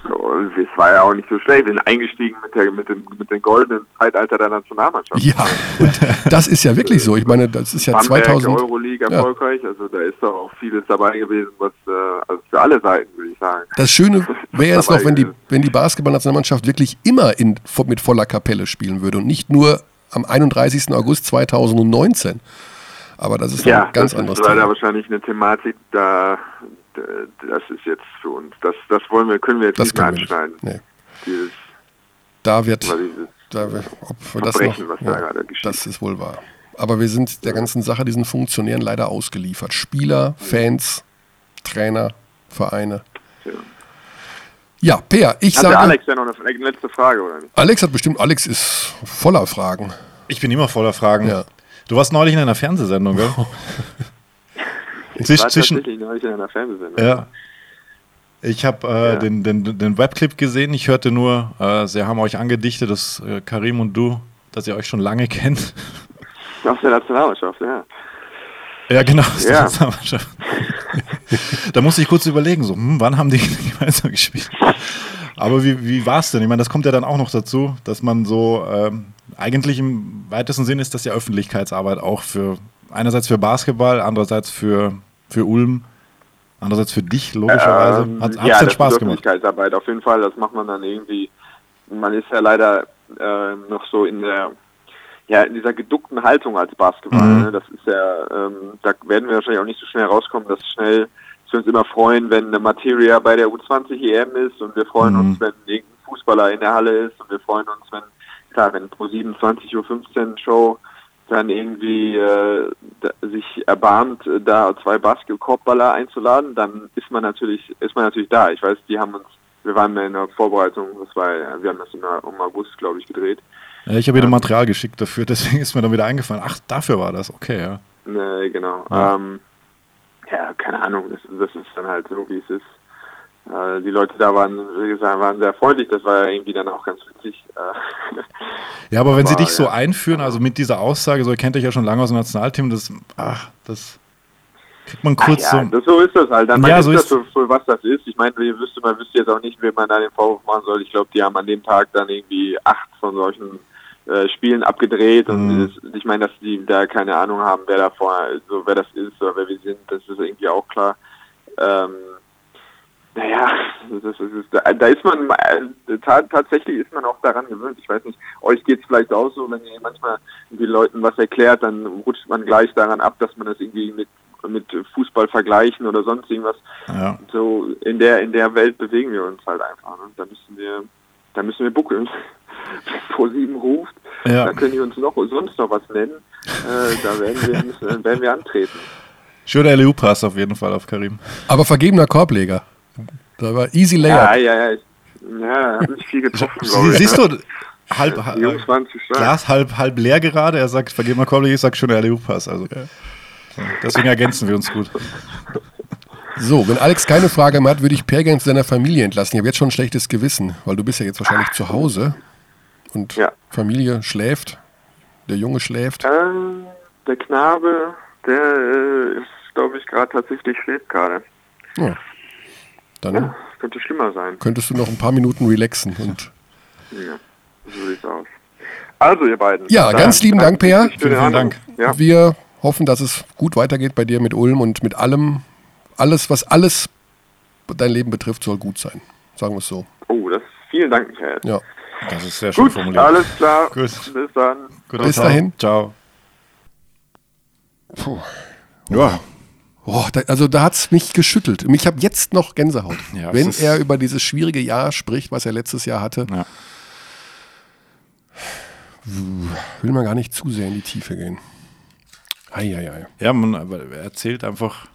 es war ja auch nicht so schlecht. Wir sind eingestiegen mit, der, mit, dem, mit dem goldenen Zeitalter der Nationalmannschaft. Ja, und das ist ja wirklich so. Ich meine, das ist ja Bamberg, 2000. Euroleague Ja. erfolgreich, also da ist doch auch vieles dabei gewesen, was äh, also für alle Seiten, würde ich sagen. Das Schöne wäre jetzt noch, wenn die, wenn die Basketballnationalmannschaft wirklich immer in, mit voller Kapelle spielen würde und nicht nur am 31. August 2019. Aber das ist Ja, ein ganz das anderes ist leider Thema. wahrscheinlich eine Thematik, da das ist jetzt für uns, das, das wollen wir, können wir jetzt Das nicht mehr wir nicht. anschneiden. Nee. Dieses, Da wird, da, ob wir das noch, was da gerade geschieht. das ist wohl wahr. Aber wir sind der ganzen Sache, diesen Funktionären leider ausgeliefert. Spieler, Fans, Trainer, Vereine. Ja. Peer, ich Hat sage, der Alex. Alex ja noch eine letzte Frage, oder nicht? hat bestimmt, Alex ist voller Fragen. Ich bin immer voller Fragen. Ja. Du warst neulich in einer Fernsehsendung, gell? Ich Zwisch- war zwischen, tatsächlich neulich in einer Fernsehsendung. ja. Ich habe äh, Ja. den, den, den Webclip gesehen. Ich hörte nur, äh, sie haben euch angedichtet, dass äh, Karim und du, dass ihr euch schon lange kennt. Aus der Nationalmannschaft, ja. Ja, genau. aus der Ja. Nationalmannschaft. da musste ich kurz überlegen, so, hm, wann haben die gemeinsam gespielt? Aber wie, wie war es denn? Ich meine, das kommt ja dann auch noch dazu, dass man so, ähm, eigentlich im weitesten Sinn ist das ja Öffentlichkeitsarbeit auch für, einerseits für Basketball, andererseits für, für Ulm, andererseits für dich, logischerweise. Ähm, hat hat's ja, denn Spaß gemacht? Öffentlichkeitsarbeit auf jeden Fall. Das macht man dann irgendwie. Man ist ja leider äh, noch so in der ja in dieser geduckten Haltung als Basketball. Mhm. Ne? Das ist ja, ähm, da werden wir wahrscheinlich auch nicht so schnell rauskommen, dass schnell dass wir uns immer freuen, wenn eine Materia bei der U20 EM ist und wir freuen Mhm. uns, wenn irgendein Fußballer in der Halle ist und wir freuen uns, wenn klar, wenn pro 27 Uhr 15 Show dann irgendwie äh, da, sich erbarmt, äh, da zwei Basketballballer einzuladen, dann ist man natürlich, ist man natürlich da. Ich weiß, die haben uns, wir waren in der Vorbereitung, das war, wir haben das im August, glaube ich, gedreht. Ich habe dir Material geschickt dafür, deswegen ist mir dann wieder eingefallen. Ach, dafür war das, okay, ja. Ne, genau. Ja. Ähm, ja, keine Ahnung, das, das ist dann halt so, wie es ist. Äh, die Leute da waren, wie gesagt, waren sehr freundlich, das war ja irgendwie dann auch ganz witzig. Äh, Ja, aber wenn sie Aber, dich so ja. einführen, also mit dieser Aussage, so ihr kennt euch ja schon lange aus dem Nationalteam, das, ach, das kriegt man kurz ja, so. das, so ist das halt. Dann Ja, so ist das für, für was das ist. Ich meine, ihr wüsste, man wüsste jetzt auch nicht, wem man da den Vorwurf machen soll. Ich glaube, die haben an dem Tag dann irgendwie acht von solchen äh, Spielen abgedreht und Mhm. das, ich meine, dass die da keine Ahnung haben, wer da vorher, so wer das ist oder wer wir sind, das ist irgendwie auch klar. Ähm, naja, das ist, da, da ist man, äh, ta tatsächlich ist man auch daran gewöhnt. Ich weiß nicht, euch geht es vielleicht auch so, wenn ihr manchmal den Leuten was erklärt, dann rutscht man gleich daran ab, dass man das irgendwie mit, mit Fußball vergleichen oder sonst irgendwas. Ja. So in der, in der Welt bewegen wir uns halt einfach. Ne? Da müssen wir, da müssen wir buckeln. Vor sieben ruft, Ja. da können die uns noch sonst noch was nennen. Äh, da werden wir, müssen, werden wir antreten. Schöner LU-Pass auf jeden Fall auf Karim. Aber vergebener Korbleger. Da war easy Ja, Layup. ja, ja. Ich, ja, hat nicht viel getroffen, Sie, glaube ich. siehst du, halb. Glas halb, halb leer gerade. Er sagt, vergeben mal Korblich, ich sag schöner LU-Pass. Also. Ja, Deswegen ergänzen wir uns gut. So, wenn Alex keine Frage mehr hat, würde ich Per gerne zu seiner Familie entlassen. Ich habe jetzt schon ein schlechtes Gewissen, weil du bist ja jetzt wahrscheinlich zu Hause und Ja. Familie schläft, der Junge schläft. Ähm, der Knabe, der äh, ist, glaube ich, gerade tatsächlich schläft gerade. Ja. Dann Ja, könnte schlimmer sein. könntest du noch ein paar Minuten relaxen. Und Ja, so sieht's aus. Also, ihr beiden. Ja, Dann ganz lieben Dank, den Vielen, vielen Anruf. Ja. wir hoffen, dass es gut weitergeht bei dir mit Ulm und mit allem. Alles, was alles dein Leben betrifft, soll gut sein. Sagen wir es so. Oh, das Vielen Dank, Michael. Ja. Das ist sehr schön Gut, formuliert. alles klar. Gut. Bis dann. Gut, Bis dahin. Ciao. Puh. Ja, Oh, da, also da hat's mich geschüttelt. Ich habe jetzt noch Gänsehaut. Ja, Wenn es er über dieses schwierige Jahr spricht, was er letztes Jahr hatte, ja. will man gar nicht zu sehr in die Tiefe gehen. Eieiei. ja man aber er erzählt einfach,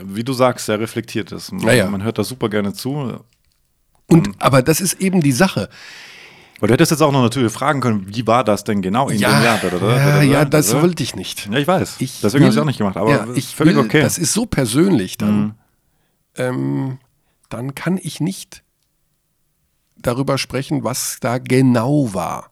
wie du sagst, sehr reflektiert ist. Man, Ja, ja. man hört da super gerne zu. Und, aber das ist eben die Sache. Weil du hättest jetzt auch noch natürlich fragen können, wie war das denn genau in dem Jahr? Da, da, da, ja, ja, da, das da. wollte ich nicht. Ja, ich weiß. Ich Deswegen habe ich will- auch nicht gemacht. Aber ja, ist ich völlig will, okay. Mhm. Das ist so persönlich dann. Ähm, dann kann ich nicht darüber sprechen, was da genau war.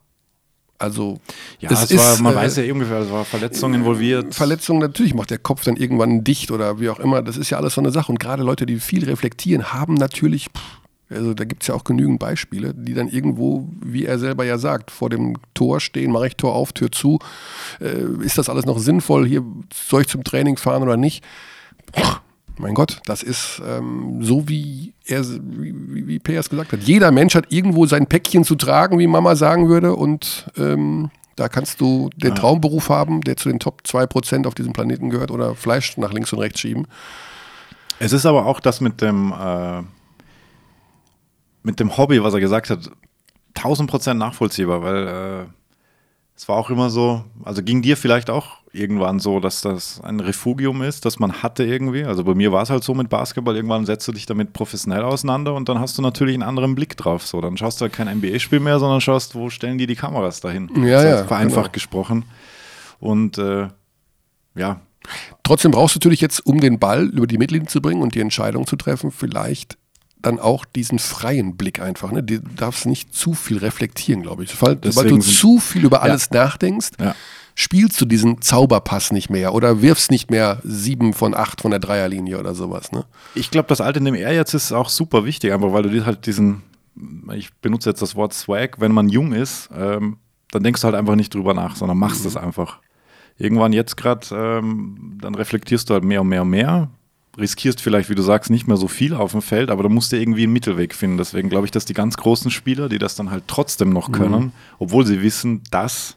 Also ja, es, war, man äh, weiß ja ungefähr, es war Verletzung involviert. Verletzungen, natürlich macht der Kopf dann irgendwann dicht oder wie auch immer. Das ist ja alles so eine Sache. Und gerade Leute, die viel reflektieren, haben natürlich, pff, also da gibt es ja auch genügend Beispiele, die dann irgendwo, wie er selber ja sagt, vor dem Tor stehen, mache ich Tor auf, Tür zu. Äh, ist das alles noch sinnvoll? Hier soll ich zum Training fahren oder nicht? Pff, mein Gott, das ist ähm, so, wie er, wie, wie, wie Peers gesagt hat. Jeder Mensch hat irgendwo sein Päckchen zu tragen, wie Mama sagen würde. Und ähm, da kannst du den Traumberuf haben, der zu den Top 2% auf diesem Planeten gehört oder Fleisch nach links und rechts schieben. Es ist aber auch das mit dem, äh, mit dem Hobby, was er gesagt hat, 1000 Prozent nachvollziehbar, weil äh, es war auch immer so, also ging dir vielleicht auch irgendwann so, dass das ein Refugium ist, das man hatte irgendwie. Also bei mir war es halt so mit Basketball, irgendwann setzt du dich damit professionell auseinander und dann hast du natürlich einen anderen Blick drauf. So, dann schaust du halt kein NBA-Spiel mehr, sondern schaust, wo stellen die die Kameras dahin. Ja, Das heißt, ja, Vereinfacht genau. gesprochen. Und äh, ja, Trotzdem brauchst du natürlich jetzt, um den Ball über die Mittellinie zu bringen und die Entscheidung zu treffen, vielleicht dann auch diesen freien Blick einfach. Ne? Du darfst nicht zu viel reflektieren, glaube ich. Sobald, du Deswegen sind- zu viel über alles nachdenkst, Ja. spielst du diesen Zauberpass nicht mehr oder wirfst nicht mehr sieben von acht von der Dreierlinie oder sowas. Ne? Ich glaube, das Alte in dem R jetzt ist auch super wichtig, einfach weil du dir halt diesen, ich benutze jetzt das Wort Swag, wenn man jung ist, ähm, dann denkst du halt einfach nicht drüber nach, sondern machst es einfach. Irgendwann jetzt gerade, ähm, dann reflektierst du halt mehr und mehr und mehr, riskierst vielleicht, wie du sagst, nicht mehr so viel auf dem Feld, aber du musst dir irgendwie einen Mittelweg finden. Deswegen glaube ich, dass die ganz großen Spieler, die das dann halt trotzdem noch können, obwohl sie wissen, dass,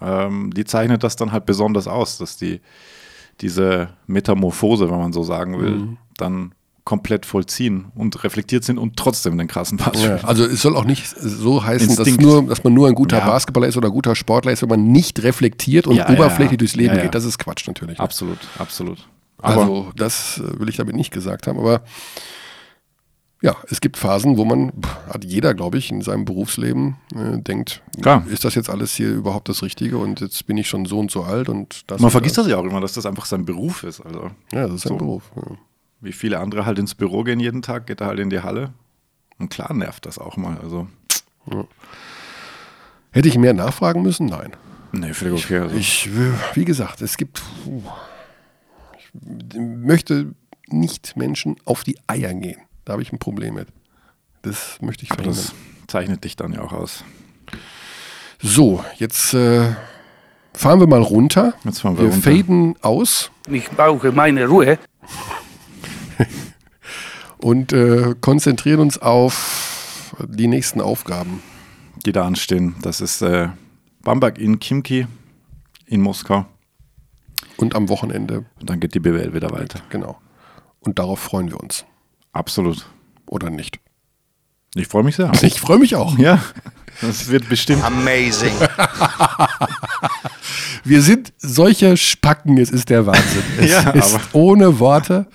ähm, die zeichnet das dann halt besonders aus, dass die diese Metamorphose, wenn man so sagen will, Mhm. dann komplett vollziehen und reflektiert sind und trotzdem den krassen Pass Ja, also es soll auch nicht so heißen, dass, nur, dass man nur ein guter Ja. Basketballer ist oder ein guter Sportler ist, wenn man nicht reflektiert und Ja, oberflächlich durchs Leben geht. Das ist Quatsch natürlich. Ne? Absolut, Aber Also das äh, will ich damit nicht gesagt haben, aber ja, es gibt Phasen, wo man, hat jeder, glaube ich, in seinem Berufsleben äh, denkt, Klar. ist das jetzt alles hier überhaupt das Richtige und jetzt bin ich schon so und so alt und das man und vergisst das ja auch immer, dass das einfach sein Beruf ist. Also Ja, das ist So. Beruf. Ja. wie viele andere halt ins Büro gehen jeden Tag, geht er halt in die Halle. Und klar nervt das auch mal. Also, Hätte ich mehr nachfragen müssen? Nein. nee, völlig okay. Also, Ich, wie gesagt, es gibt, puh, möchte nicht Menschen auf die Eier gehen. Da habe ich ein Problem mit. Das möchte ich verhindern. das zeichnet dich dann ja auch aus. So, jetzt äh, fahren wir mal runter. Jetzt fahren wir wir runter. faden aus Ich brauche meine Ruhe. und äh, konzentrieren uns auf die nächsten Aufgaben. Die da anstehen. Das ist äh, Bamberg in Kimki in Moskau. Und am Wochenende, Und dann geht die BWL wieder weiter. genau. Und darauf freuen wir uns. Absolut. Oder nicht? Ich freue mich sehr. Ich freue mich auch. Ja, das wird bestimmt. Amazing. Wir sind solche Spacken, es ist der Wahnsinn. Es Ja, ist aber- ohne Worte,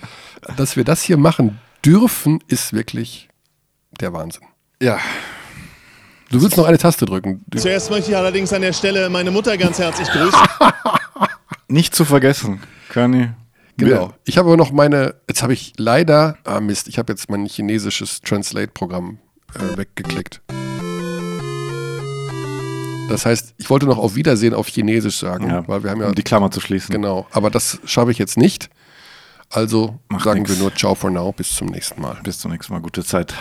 dass wir das hier machen dürfen, ist wirklich der Wahnsinn. Ja, Du willst noch eine Taste drücken. Zuerst möchte ich allerdings an der Stelle meine Mutter ganz herzlich grüßen. Nicht zu vergessen, Körny. genau. Ich habe aber noch meine, jetzt habe ich leider, ah Mist, ich habe jetzt mein chinesisches Translate-Programm äh, weggeklickt. Das heißt, ich wollte noch auf Wiedersehen auf Chinesisch sagen, Ja, weil wir haben ja um die Klammer zu schließen. Genau, aber das schaffe ich jetzt nicht. Also Macht sagen nix. wir nur Ciao for now, bis zum nächsten Mal. Bis zum nächsten Mal. Gute Zeit.